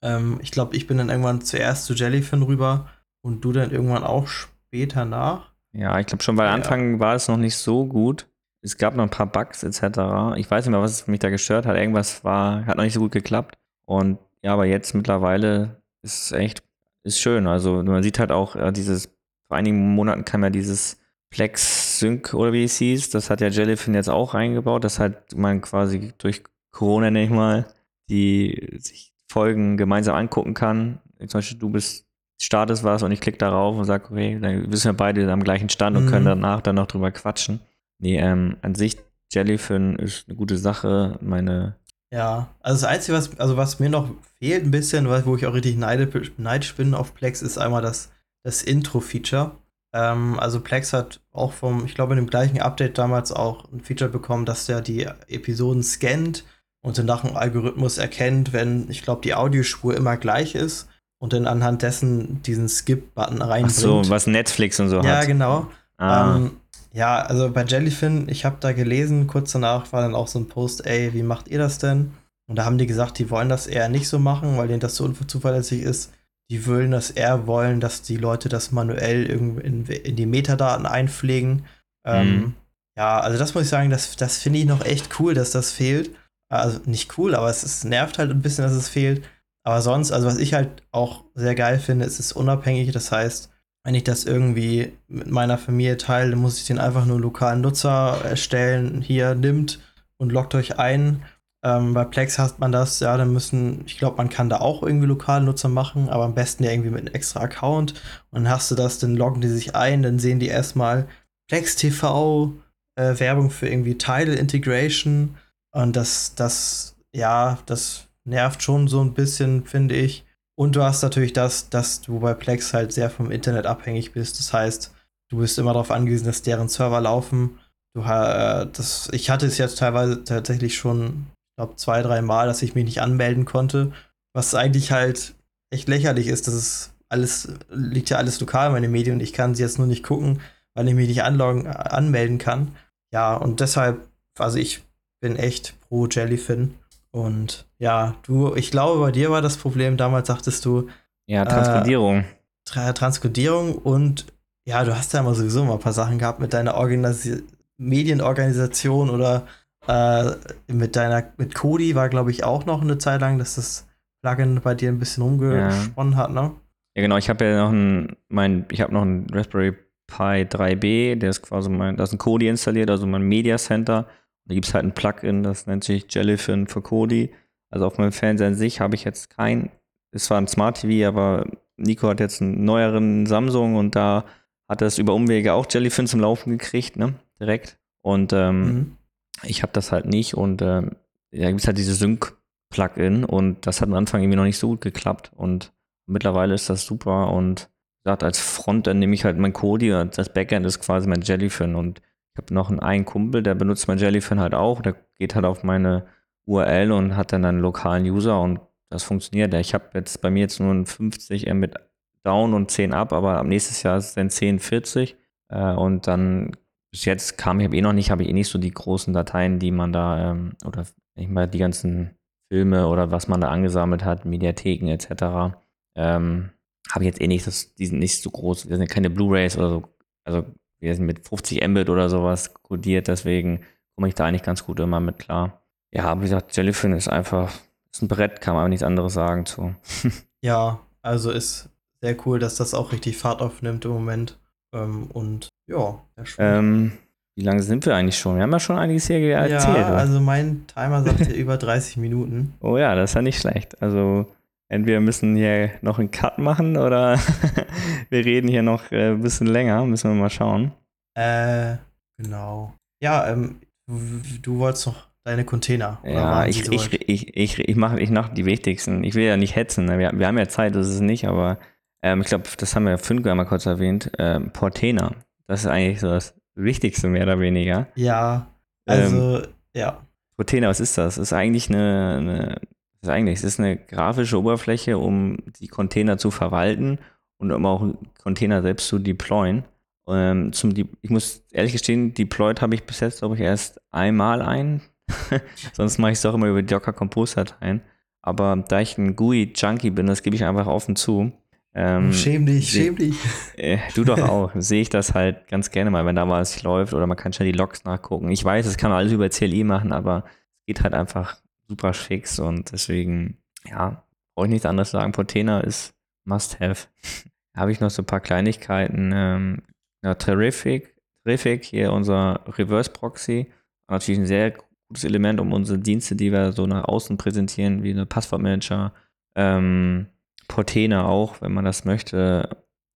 Ähm, ich glaube, ich bin dann irgendwann zuerst zu Jellyfin rüber und du dann irgendwann auch später nach.
Ja, ich glaube schon, weil ja. Anfang war es noch nicht so gut. Es gab noch ein paar Bugs etc. Ich weiß nicht mehr, was mich da gestört hat. Irgendwas war, hat noch nicht so gut geklappt. Und ja, aber jetzt mittlerweile ist es echt, ist schön. Also man sieht halt auch äh, dieses, vor einigen Monaten kam ja dieses Plex Sync oder wie es hieß. Das hat ja Jellyfin jetzt auch reingebaut. Das hat man quasi durch Corona, nenne ich mal, die sich Folgen gemeinsam angucken kann. Zum Beispiel du bist startest was und ich klicke darauf und sage, okay, dann wissen wir beide am gleichen Stand und mhm. können danach dann noch drüber quatschen. Nee, ähm, an sich Jellyfin ist eine gute Sache. Meine.
Ja, also das Einzige, was, also was mir noch fehlt ein bisschen, wo ich auch richtig neidisch bin auf Plex, ist einmal das, das Intro-Feature. Ähm, also Plex hat auch vom, ich glaube, in dem gleichen Update damals auch ein Feature bekommen, dass der die Episoden scannt und dann nach einem Algorithmus erkennt, wenn, ich glaube, die Audiospur immer gleich ist und dann anhand dessen diesen Skip-Button reinbringt. Ach
so, was Netflix und so
ja,
hat.
Ja, genau. Ah. Ähm, ja, also bei Jellyfin, ich habe da gelesen, kurz danach war dann auch so ein Post, ey, wie macht ihr das denn? Und da haben die gesagt, die wollen das eher nicht so machen, weil denen das so unzuverlässig ist. Die wollen das eher wollen, dass die Leute das manuell in, in die Metadaten einpflegen. Ähm, mhm. Ja, also das muss ich sagen, das, das finde ich noch echt cool, dass das fehlt. Also nicht cool, aber es, es nervt halt ein bisschen, dass es fehlt. Aber sonst, also was ich halt auch sehr geil finde, ist es unabhängig. Das heißt, wenn ich das irgendwie mit meiner Familie teile, dann muss ich den einfach nur lokalen Nutzer erstellen. Hier nimmt und loggt euch ein. Ähm, bei Plex hat man das, ja, dann müssen, ich glaube, man kann da auch irgendwie lokalen Nutzer machen, aber am besten ja irgendwie mit einem extra Account. Und dann hast du das, dann loggen die sich ein, dann sehen die erstmal Plex TV, äh, Werbung für irgendwie Tidal Integration. Und das, das, ja, das nervt schon so ein bisschen, finde ich. Und du hast natürlich das, dass du bei Plex halt sehr vom Internet abhängig bist. Das heißt, du bist immer darauf angewiesen, dass deren Server laufen. Du, äh, das, ich hatte es jetzt teilweise tatsächlich schon, glaube, zwei, drei Mal, dass ich mich nicht anmelden konnte. Was eigentlich halt echt lächerlich ist. Das ist alles, liegt ja alles lokal, meine Medien, und ich kann sie jetzt nur nicht gucken, weil ich mich nicht anloggen, anmelden kann. Ja, und deshalb, also ich bin echt pro Jellyfin. Und ja, du, ich glaube, bei dir war das Problem, damals sagtest du.
Ja, Transkodierung. Äh,
Tra Transkodierung und ja, du hast ja immer sowieso mal ein paar Sachen gehabt mit deiner Organis Medienorganisation oder äh, mit deiner, mit Kodi war, glaube ich, auch noch eine Zeit lang, dass das Plugin bei dir ein bisschen rumgesponnen ja. hat, ne?
Ja, genau, ich habe ja noch ein, mein, ich habe noch ein Raspberry Pi 3B, der ist quasi mein, da ist ein Kodi installiert, also mein Media Center. Da gibt es halt ein Plugin, das nennt sich Jellyfin für Kodi. Also auf meinem Fernseher an sich habe ich jetzt kein, es war ein Smart TV, aber Nico hat jetzt einen neueren Samsung und da hat er es über Umwege auch Jellyfin zum Laufen gekriegt, ne? Direkt. Und ähm, mhm. Ich habe das halt nicht und ähm, da gibt es halt diese Sync-Plugin und das hat am Anfang irgendwie noch nicht so gut geklappt und mittlerweile ist das super und gesagt, als Frontend nehme ich halt mein Kodi und das Backend ist quasi mein Jellyfin und ich habe noch einen, Kumpel, der benutzt mein Jellyfin halt auch. Der geht halt auf meine URL und hat dann einen lokalen User und das funktioniert. Ich habe jetzt bei mir jetzt nur ein 50 mit Down und 10 Up, aber am nächsten Jahr ist es dann 10, 40. Äh, und dann bis jetzt kam ich eh noch nicht, habe ich eh nicht so die großen Dateien, die man da, ähm, oder nicht mal die ganzen Filme oder was man da angesammelt hat, Mediatheken etc. Ähm, habe ich jetzt eh nicht, das, die sind nicht so groß, das sind keine Blu-Rays oder so. Also wir sind mit 50 Mbit oder sowas codiert, deswegen komme ich da eigentlich ganz gut immer mit klar. Ja, wie gesagt, Jellyfin ist einfach, ist ein Brett, kann man aber nichts anderes sagen zu.
ja, also ist sehr cool, dass das auch richtig Fahrt aufnimmt im Moment. Ähm, und ja,
ähm, wie lange sind wir eigentlich schon? Wir haben ja schon einiges hier erzählt. Ja,
also mein Timer sagt hier über 30 Minuten.
Oh ja, das ist ja nicht schlecht. Also entweder müssen hier noch einen Cut machen oder wir reden hier noch äh, ein bisschen länger. Müssen wir mal schauen.
Äh, genau. Ja, ähm, du wolltest noch deine Container.
Ja, ich, ich, ich, ich, ich mache ich mach die wichtigsten. Ich will ja nicht hetzen. Ne? Wir, wir haben ja Zeit, das ist es nicht, aber ähm, ich glaube, das haben wir Fünke einmal kurz erwähnt. Ähm, Portena. Das ist eigentlich so das Wichtigste, mehr oder weniger.
Ja, also, ähm, ja.
Portena, was ist das? Ist eigentlich eine, eine ist eigentlich, es ist eine grafische Oberfläche, um die Container zu verwalten und um auch Container selbst zu deployen. Ähm, zum, ich muss ehrlich gestehen, deployed habe ich bis jetzt, glaube ich, erst einmal ein. Sonst mache ich es auch immer über Docker Compose Dateien. Aber da ich ein GUI-Junkie bin, das gebe ich einfach offen zu.
Ähm, schäm dich, schäm dich.
Äh, du doch auch. Sehe ich das halt ganz gerne mal, wenn da was läuft oder man kann schnell die Logs nachgucken. Ich weiß, das kann man alles über CLI machen, aber es geht halt einfach super fix und deswegen, ja, brauche ich nichts anderes sagen. Portena ist must have. Habe ich noch so ein paar Kleinigkeiten. Ähm, ja, Terrific, Terrific, hier unser Reverse Proxy. Natürlich ein sehr gutes Element, um unsere Dienste, die wir so nach außen präsentieren, wie eine Passwortmanager, ähm, Portena auch, wenn man das möchte,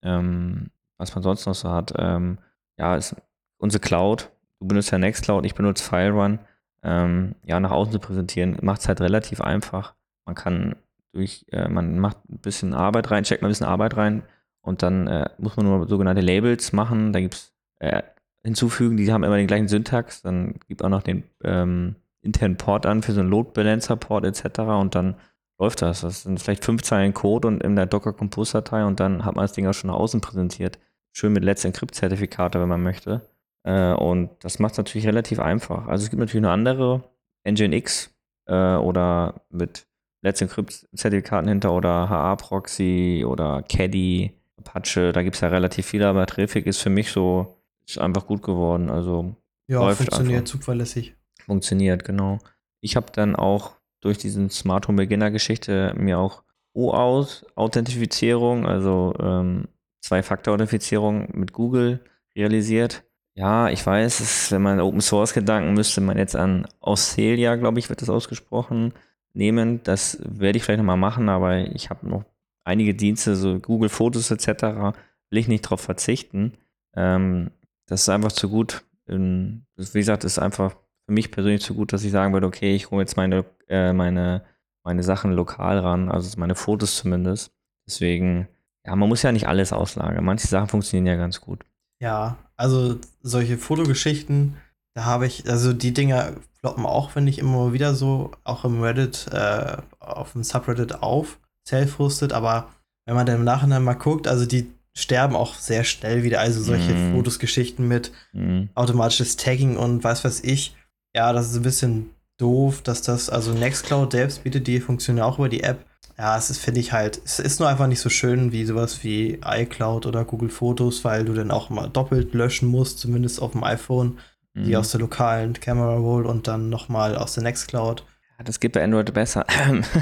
ähm, was man sonst noch so hat. Ähm, ja, ist unsere Cloud. Du benutzt ja Nextcloud, ich benutze FileRun. Ähm, ja, nach außen zu präsentieren, macht es halt relativ einfach. Man kann durch, äh, man macht ein bisschen Arbeit rein, checkt mal ein bisschen Arbeit rein und dann äh, muss man nur sogenannte Labels machen. Da gibt es äh, hinzufügen, die haben immer den gleichen Syntax. Dann gibt auch noch den ähm, internen Port an für so einen Load Balancer Port etc. Und dann läuft das. Das sind vielleicht fünf Zeilen Code und in der Docker Compose Datei und dann hat man das Ding auch schon nach außen präsentiert. Schön mit Let's Encrypt Zertifikate, wenn man möchte. Äh, und das macht es natürlich relativ einfach. Also es gibt natürlich noch andere, Nginx äh, oder mit Let's Encrypt Zertifikaten hinter oder HA Proxy oder Caddy, Apache, da gibt es ja relativ viele, aber Traffic ist für mich so, ist einfach gut geworden. Also
ja, funktioniert einfach. zuverlässig.
Funktioniert, genau. Ich habe dann auch durch diesen Smart Home Beginner Geschichte mir auch OAuth-Authentifizierung, also ähm, Zwei-Faktor-Authentifizierung mit Google realisiert. Ja, ich weiß, ist, wenn man Open Source Gedanken müsste man jetzt an Australia, glaube ich, wird das ausgesprochen, nehmen. Das werde ich vielleicht nochmal machen, aber ich habe noch einige Dienste, so Google Fotos etc., will ich nicht darauf verzichten. Ähm, das ist einfach zu gut. In, wie gesagt, ist einfach für mich persönlich zu gut, dass ich sagen würde, okay, ich hole jetzt meine, äh, meine, meine Sachen lokal ran, also meine Fotos zumindest. Deswegen, ja, man muss ja nicht alles auslagern. Manche Sachen funktionieren ja ganz gut.
Ja, also solche Fotogeschichten, da habe ich, also die Dinger floppen auch, finde ich, immer wieder so, auch im Reddit, äh, auf dem Subreddit auf, self-hosted, aber wenn man dann im Nachhinein mal guckt, also die sterben auch sehr schnell wieder. Also solche mm. Fotos-Geschichten mit mm. automatisches Tagging und was weiß ich. Ja, das ist ein bisschen doof, dass das, also Nextcloud selbst bietet die Funktion auch über die App. Ja, es ist, finde ich halt, es ist nur einfach nicht so schön wie sowas wie iCloud oder Google Fotos, weil du dann auch mal doppelt löschen musst, zumindest auf dem iPhone, mm. die mhm. aus der lokalen Camera Roll und dann nochmal aus der Nextcloud.
Ja, das geht bei Android besser.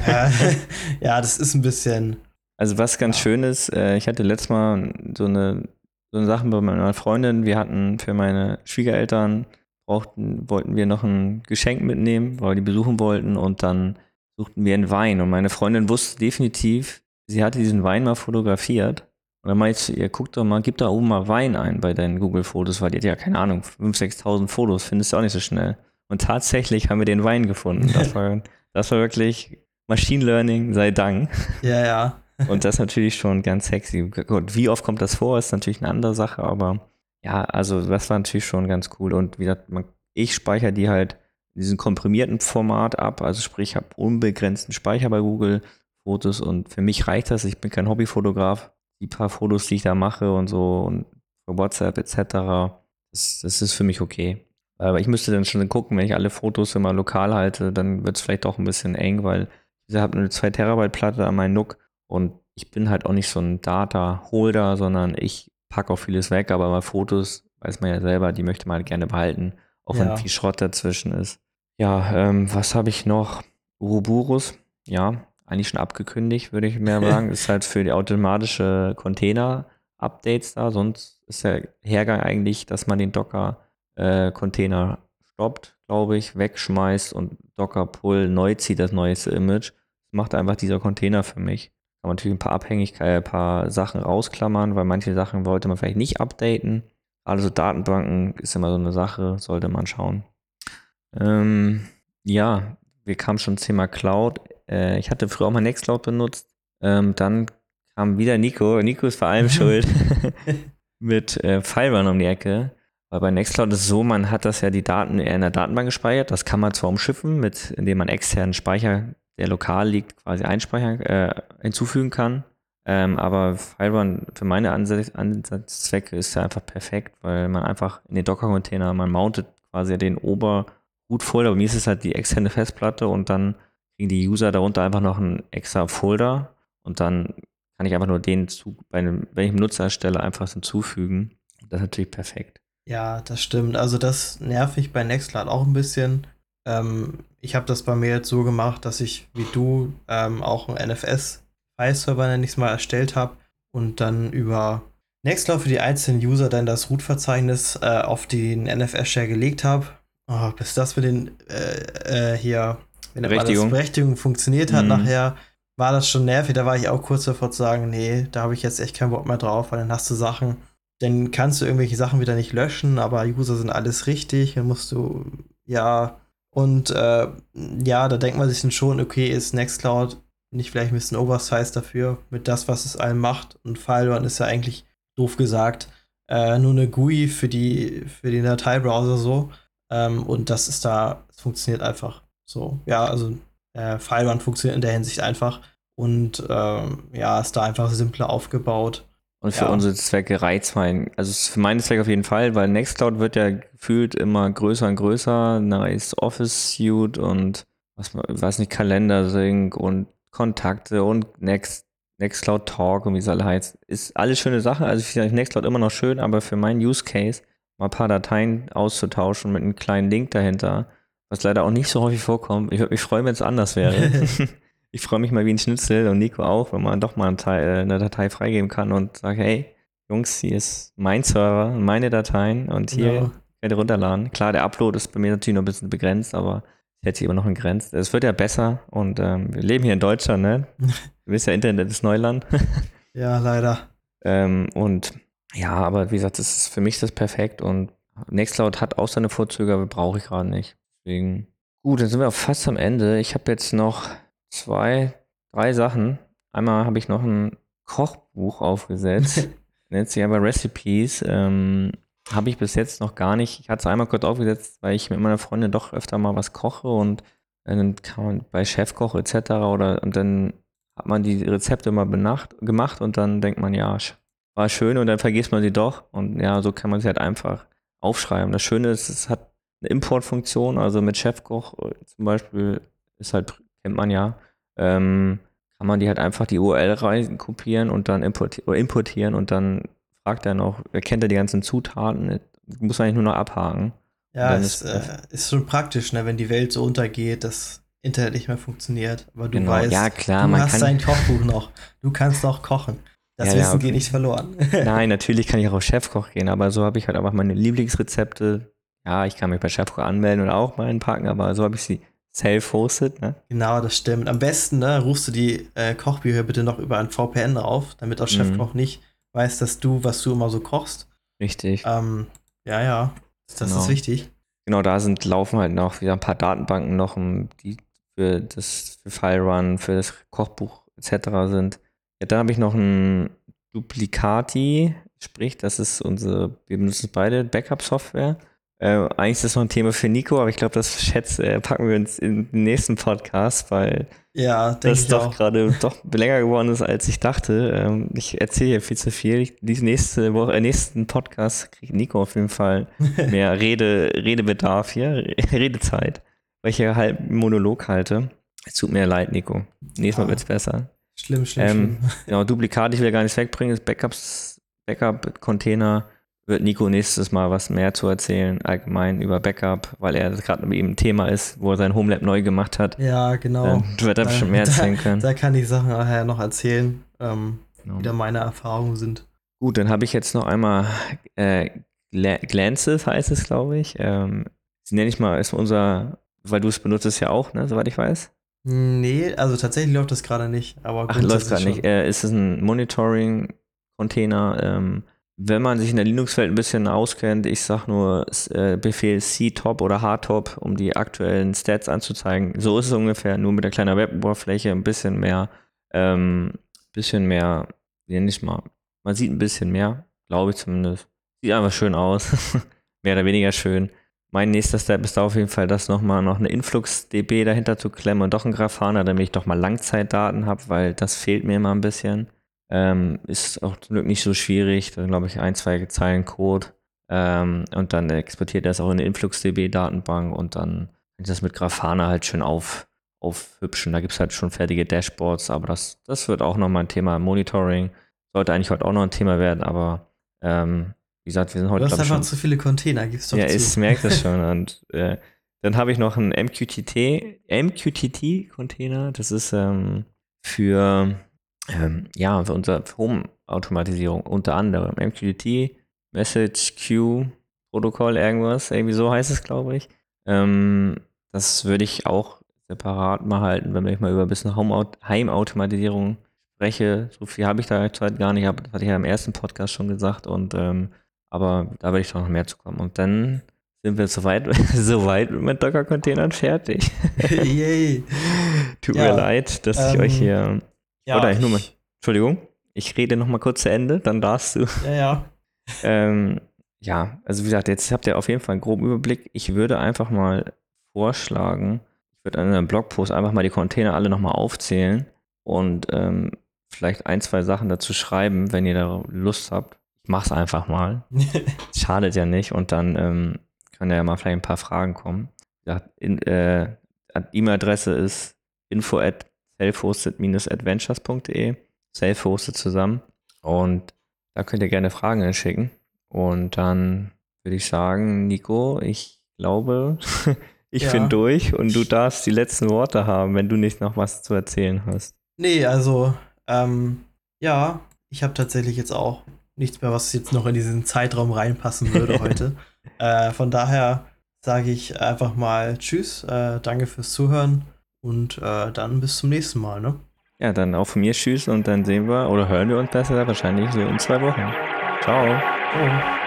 ja, ja, das ist ein bisschen,
also was ganz ja. schön ist, äh, ich hatte letztes Mal so eine, so eine Sache bei meiner Freundin. Wir hatten für meine Schwiegereltern brauchten, wollten wir noch ein Geschenk mitnehmen, weil die besuchen wollten und dann suchten wir einen Wein und meine Freundin wusste definitiv, sie hatte diesen Wein mal fotografiert. Und dann meinte ich ihr, guck doch mal, gib da oben mal Wein ein bei deinen Google-Fotos, weil die hat ja keine Ahnung, 5.000, 6.000 Fotos, findest du auch nicht so schnell. Und tatsächlich haben wir den Wein gefunden. Das war, das war wirklich Machine Learning, sei Dank.
Ja, ja.
Und das ist natürlich schon ganz sexy. Gut, wie oft kommt das vor, ist natürlich eine andere Sache, aber ja, also das war natürlich schon ganz cool. Und wie gesagt, man, ich speichere die halt in diesem komprimierten Format ab. Also sprich, ich habe unbegrenzten Speicher bei Google Fotos und für mich reicht das. Ich bin kein Hobbyfotograf. Die paar Fotos, die ich da mache und so und für WhatsApp etc., das, das ist für mich okay. Aber ich müsste dann schon gucken, wenn ich alle Fotos immer lokal halte, dann wird es vielleicht auch ein bisschen eng, weil ich habe eine 2 Terabyte Platte an meinem NUC und ich bin halt auch nicht so ein Data-Holder, sondern ich packe auch vieles weg, aber bei Fotos weiß man ja selber, die möchte man halt gerne behalten, auch ja. wenn viel Schrott dazwischen ist. Ja, ähm, was habe ich noch? Uruburus, ja, eigentlich schon abgekündigt, würde ich mehr sagen. ist halt für die automatische Container-Updates da. Sonst ist der Hergang eigentlich, dass man den Docker-Container äh, stoppt, glaube ich, wegschmeißt und Docker-Pull neu zieht, das neueste Image. Das macht einfach dieser Container für mich. Man natürlich ein paar Abhängigkeiten, ein paar Sachen rausklammern, weil manche Sachen wollte man vielleicht nicht updaten. Also Datenbanken ist immer so eine Sache, sollte man schauen. Ähm, ja, wir kamen schon zum Thema Cloud. Äh, ich hatte früher auch mal Nextcloud benutzt. Ähm, dann kam wieder Nico. Nico ist vor allem schuld. mit äh, FileRun um die Ecke. Weil bei Nextcloud ist es so, man hat das ja die Daten in der Datenbank gespeichert. Das kann man zwar umschiffen, mit, indem man externen Speicher der lokal liegt, quasi einspeichern, äh, hinzufügen kann. Ähm, aber FileRun für meine Ansatz Ansatzzwecke ist ja einfach perfekt, weil man einfach in den Docker-Container, man mountet quasi den Oberhut voll, aber mir ist es halt die externe Festplatte und dann kriegen die User darunter einfach noch einen extra Folder und dann kann ich einfach nur den zu, bei einem, wenn ich einen Nutzer erstelle, einfach hinzufügen. Das ist natürlich perfekt.
Ja, das stimmt. Also das nervt mich bei Nextcloud auch ein bisschen. Ähm, ich habe das bei mir jetzt so gemacht, dass ich wie du ähm, auch einen NFS-File-Server, nenne ich es mal, erstellt habe und dann über Nextcloud für die einzelnen User dann das Root-Verzeichnis äh, auf den NFS-Share gelegt habe. Oh, bis das mit den äh, äh, hier, wenn Berechtigung. Berechtigung funktioniert hat mhm. nachher, war das schon nervig. Da war ich auch kurz davor zu sagen, nee, da habe ich jetzt echt keinen Bock mehr drauf, weil dann hast du Sachen, dann kannst du irgendwelche Sachen wieder nicht löschen, aber User sind alles richtig, dann musst du, ja, und äh, ja, da denkt man sich dann schon, okay, ist Nextcloud nicht vielleicht ein bisschen oversized dafür, mit das, was es einem macht. Und FileRun ist ja eigentlich, doof gesagt, äh, nur eine GUI für, die, für den Dateibrowser so. Ähm, und das ist da, es funktioniert einfach so. Ja, also äh, FileRun funktioniert in der Hinsicht einfach und ähm, ja, ist da einfach simpler aufgebaut.
Und für ja. unsere Zwecke Reizwein, also für meine Zwecke auf jeden Fall, weil Nextcloud wird ja gefühlt immer größer und größer, nice Office Suite und was weiß nicht, Kalender Sync und Kontakte und Next, Nextcloud Talk und wie es alle heißt. Ist alles schöne Sachen, also ich finde Nextcloud immer noch schön, aber für meinen Use Case mal ein paar Dateien auszutauschen mit einem kleinen Link dahinter, was leider auch nicht so häufig vorkommt. Ich würde mich freuen, wenn es anders wäre. ich freue mich mal wie ein Schnitzel und Nico auch, wenn man doch mal eine Datei, äh, eine Datei freigeben kann und sagt, hey, Jungs, hier ist mein Server, meine Dateien und hier ja. könnt ihr runterladen. Klar, der Upload ist bei mir natürlich noch ein bisschen begrenzt, aber ich hätte sich immer noch begrenzt. Es wird ja besser und ähm, wir leben hier in Deutschland, ne? Du wisst ja, Internet ist Neuland.
ja, leider.
Ähm, und ja, aber wie gesagt, das ist für mich das perfekt und Nextcloud hat auch seine Vorzüge, aber brauche ich gerade nicht. Deswegen. Gut, dann sind wir auch fast am Ende. Ich habe jetzt noch zwei, drei Sachen. Einmal habe ich noch ein Kochbuch aufgesetzt. Nennt sich aber Recipes. Ähm, habe ich bis jetzt noch gar nicht. Ich hatte es einmal kurz aufgesetzt, weil ich mit meiner Freundin doch öfter mal was koche und dann kann man bei Chefkoch etc. oder und dann hat man die Rezepte immer benacht, gemacht und dann denkt man, ja, war schön und dann vergisst man sie doch. Und ja, so kann man sie halt einfach aufschreiben. Das Schöne ist, es hat eine Importfunktion, also mit Chefkoch äh, zum Beispiel ist halt, kennt man ja, ähm, kann man die halt einfach die URL rein kopieren und dann importi importieren und dann fragt er noch, kennt er die ganzen Zutaten, muss man eigentlich nur noch abhaken.
Ja, es ist, äh, ist, schon praktisch, ne, wenn die Welt so untergeht, dass Internet nicht mehr funktioniert. Aber du genau, weißt,
ja, klar,
du hast dein Kochbuch noch. Du kannst auch kochen. Das ja, Wissen ja, okay. geht nicht verloren.
Nein, natürlich kann ich auch auf Chefkoch gehen, aber so habe ich halt einfach meine Lieblingsrezepte. Ja, ich kann mich bei Chefkoch anmelden und auch mal einpacken, aber so habe ich sie self-hosted. Ne?
Genau, das stimmt. Am besten ne, rufst du die äh, Kochbücher bitte noch über ein VPN drauf, damit auch Chefkoch mhm. nicht weiß, dass du, was du immer so kochst.
Richtig.
Ähm, ja, ja, das genau. ist wichtig.
Genau, da sind laufen halt noch wieder ein paar Datenbanken noch, die für das für FileRun, für das Kochbuch etc. sind. Ja, dann habe ich noch ein Duplicati, sprich, das ist unsere, wir benutzen beide Backup-Software. Äh, eigentlich ist das noch ein Thema für Nico, aber ich glaube, das schätz, äh, packen wir uns in den nächsten Podcast, weil
ja,
das doch gerade doch länger geworden ist, als ich dachte. Ähm, ich erzähle hier viel zu viel. Die nächste Woche, äh, nächsten Podcast kriegt Nico auf jeden Fall mehr Rede, Redebedarf hier, Redezeit, weil ich hier halt Monolog halte. Es tut mir leid, Nico. Nächstes Mal ah. wird es besser.
Schlimm, schlimm,
ähm, schlimm. Genau, Duplikat, ich will gar nichts wegbringen, das Backups, Backup-Container wird Nico nächstes Mal was mehr zu erzählen, allgemein über Backup, weil er gerade mit ihm ein Thema ist, wo er sein Homelab neu gemacht hat.
Ja, genau.
Dann wird er schon mehr erzählen können.
Da, kann ich Sachen nachher noch erzählen, ähm, genau. wie da meine Erfahrungen sind.
Gut, dann habe ich jetzt noch einmal äh, Glances, heißt es, glaube ich. Ähm, sie nenne ich mal, ist unser, weil du es benutzt es ja auch, ne, soweit ich weiß.
Nee, also tatsächlich läuft das gerade nicht. Aber
Ach, läuft gerade nicht. Äh, ist es ein Monitoring-Container? Ähm, wenn man sich in der Linux-Welt ein bisschen auskennt, ich sag nur äh, Befehl C-Top oder H-Top, um die aktuellen Stats anzuzeigen. So ist es ungefähr, nur mit der kleinen Web-Oberfläche ein bisschen mehr, ähm, bisschen mehr, nenne ich mal, man sieht ein bisschen mehr, glaube ich zumindest. Sieht einfach schön aus, mehr oder weniger schön. Mein nächster Step ist da auf jeden Fall, das nochmal noch eine Influx-DB dahinter zu klemmen und doch ein Grafana, damit ich doch mal Langzeitdaten habe, weil das fehlt mir immer ein bisschen. Ähm, ist auch zum Glück nicht so schwierig. Da glaube ich ein, zwei Zeilen Code. Ähm, und dann exportiert er es auch in eine InfluxDB-Datenbank und dann kann ich das mit Grafana halt schön auf, aufhübschen. Da gibt es halt schon fertige Dashboards, aber das, das wird auch nochmal ein Thema Monitoring. Sollte eigentlich heute auch noch ein Thema werden, aber ähm, wie gesagt, wir sind heute.
Du hast einfach
schon,
zu viele Container, gibst
du Ja, zu. ich merke das schon. Und äh, dann habe ich noch einen MQTT, MQTT-Container. Das ist ähm, für, ähm, ja, für unsere Home-Automatisierung unter anderem. MQTT, Message Queue, Protokoll, irgendwas. Irgendwie so heißt es, glaube ich. Ähm, das würde ich auch separat mal halten, wenn ich mal über ein bisschen Heimautomatisierung spreche. So viel habe ich da zurzeit gar nicht, das hatte ich ja im ersten Podcast schon gesagt. Und ähm, aber da werde ich doch noch mehr zu kommen. Und dann sind wir soweit, soweit mit Docker-Containern fertig. Yay. Tut ja, mir leid, dass ähm, ich euch hier. Ja, oder ich, nur mal. Entschuldigung, ich rede noch mal kurz zu Ende, dann darfst du.
Ja, ja.
ähm, ja, also wie gesagt, jetzt habt ihr auf jeden Fall einen groben Überblick. Ich würde einfach mal vorschlagen, ich würde in einem Blogpost einfach mal die Container alle nochmal aufzählen und ähm, vielleicht ein, zwei Sachen dazu schreiben, wenn ihr da Lust habt. Ich mach's einfach mal. Schadet ja nicht. Und dann ähm, können ja mal vielleicht ein paar Fragen kommen. Ja, äh, E-Mail-Adresse ist info at self-hosted-adventures.de. Self-hosted zusammen. Und da könnt ihr gerne Fragen hinschicken. Und dann würde ich sagen, Nico, ich glaube, ich ja. bin durch und du darfst die letzten Worte haben, wenn du nicht noch was zu erzählen hast.
Nee, also, ähm, ja, ich habe tatsächlich jetzt auch nichts mehr, was jetzt noch in diesen Zeitraum reinpassen würde heute. Äh, von daher sage ich einfach mal Tschüss, äh, danke fürs Zuhören und äh, dann bis zum nächsten Mal. Ne?
Ja, dann auch von mir Tschüss und dann sehen wir oder hören wir uns besser wahrscheinlich so in zwei Wochen. Ciao. Ciao.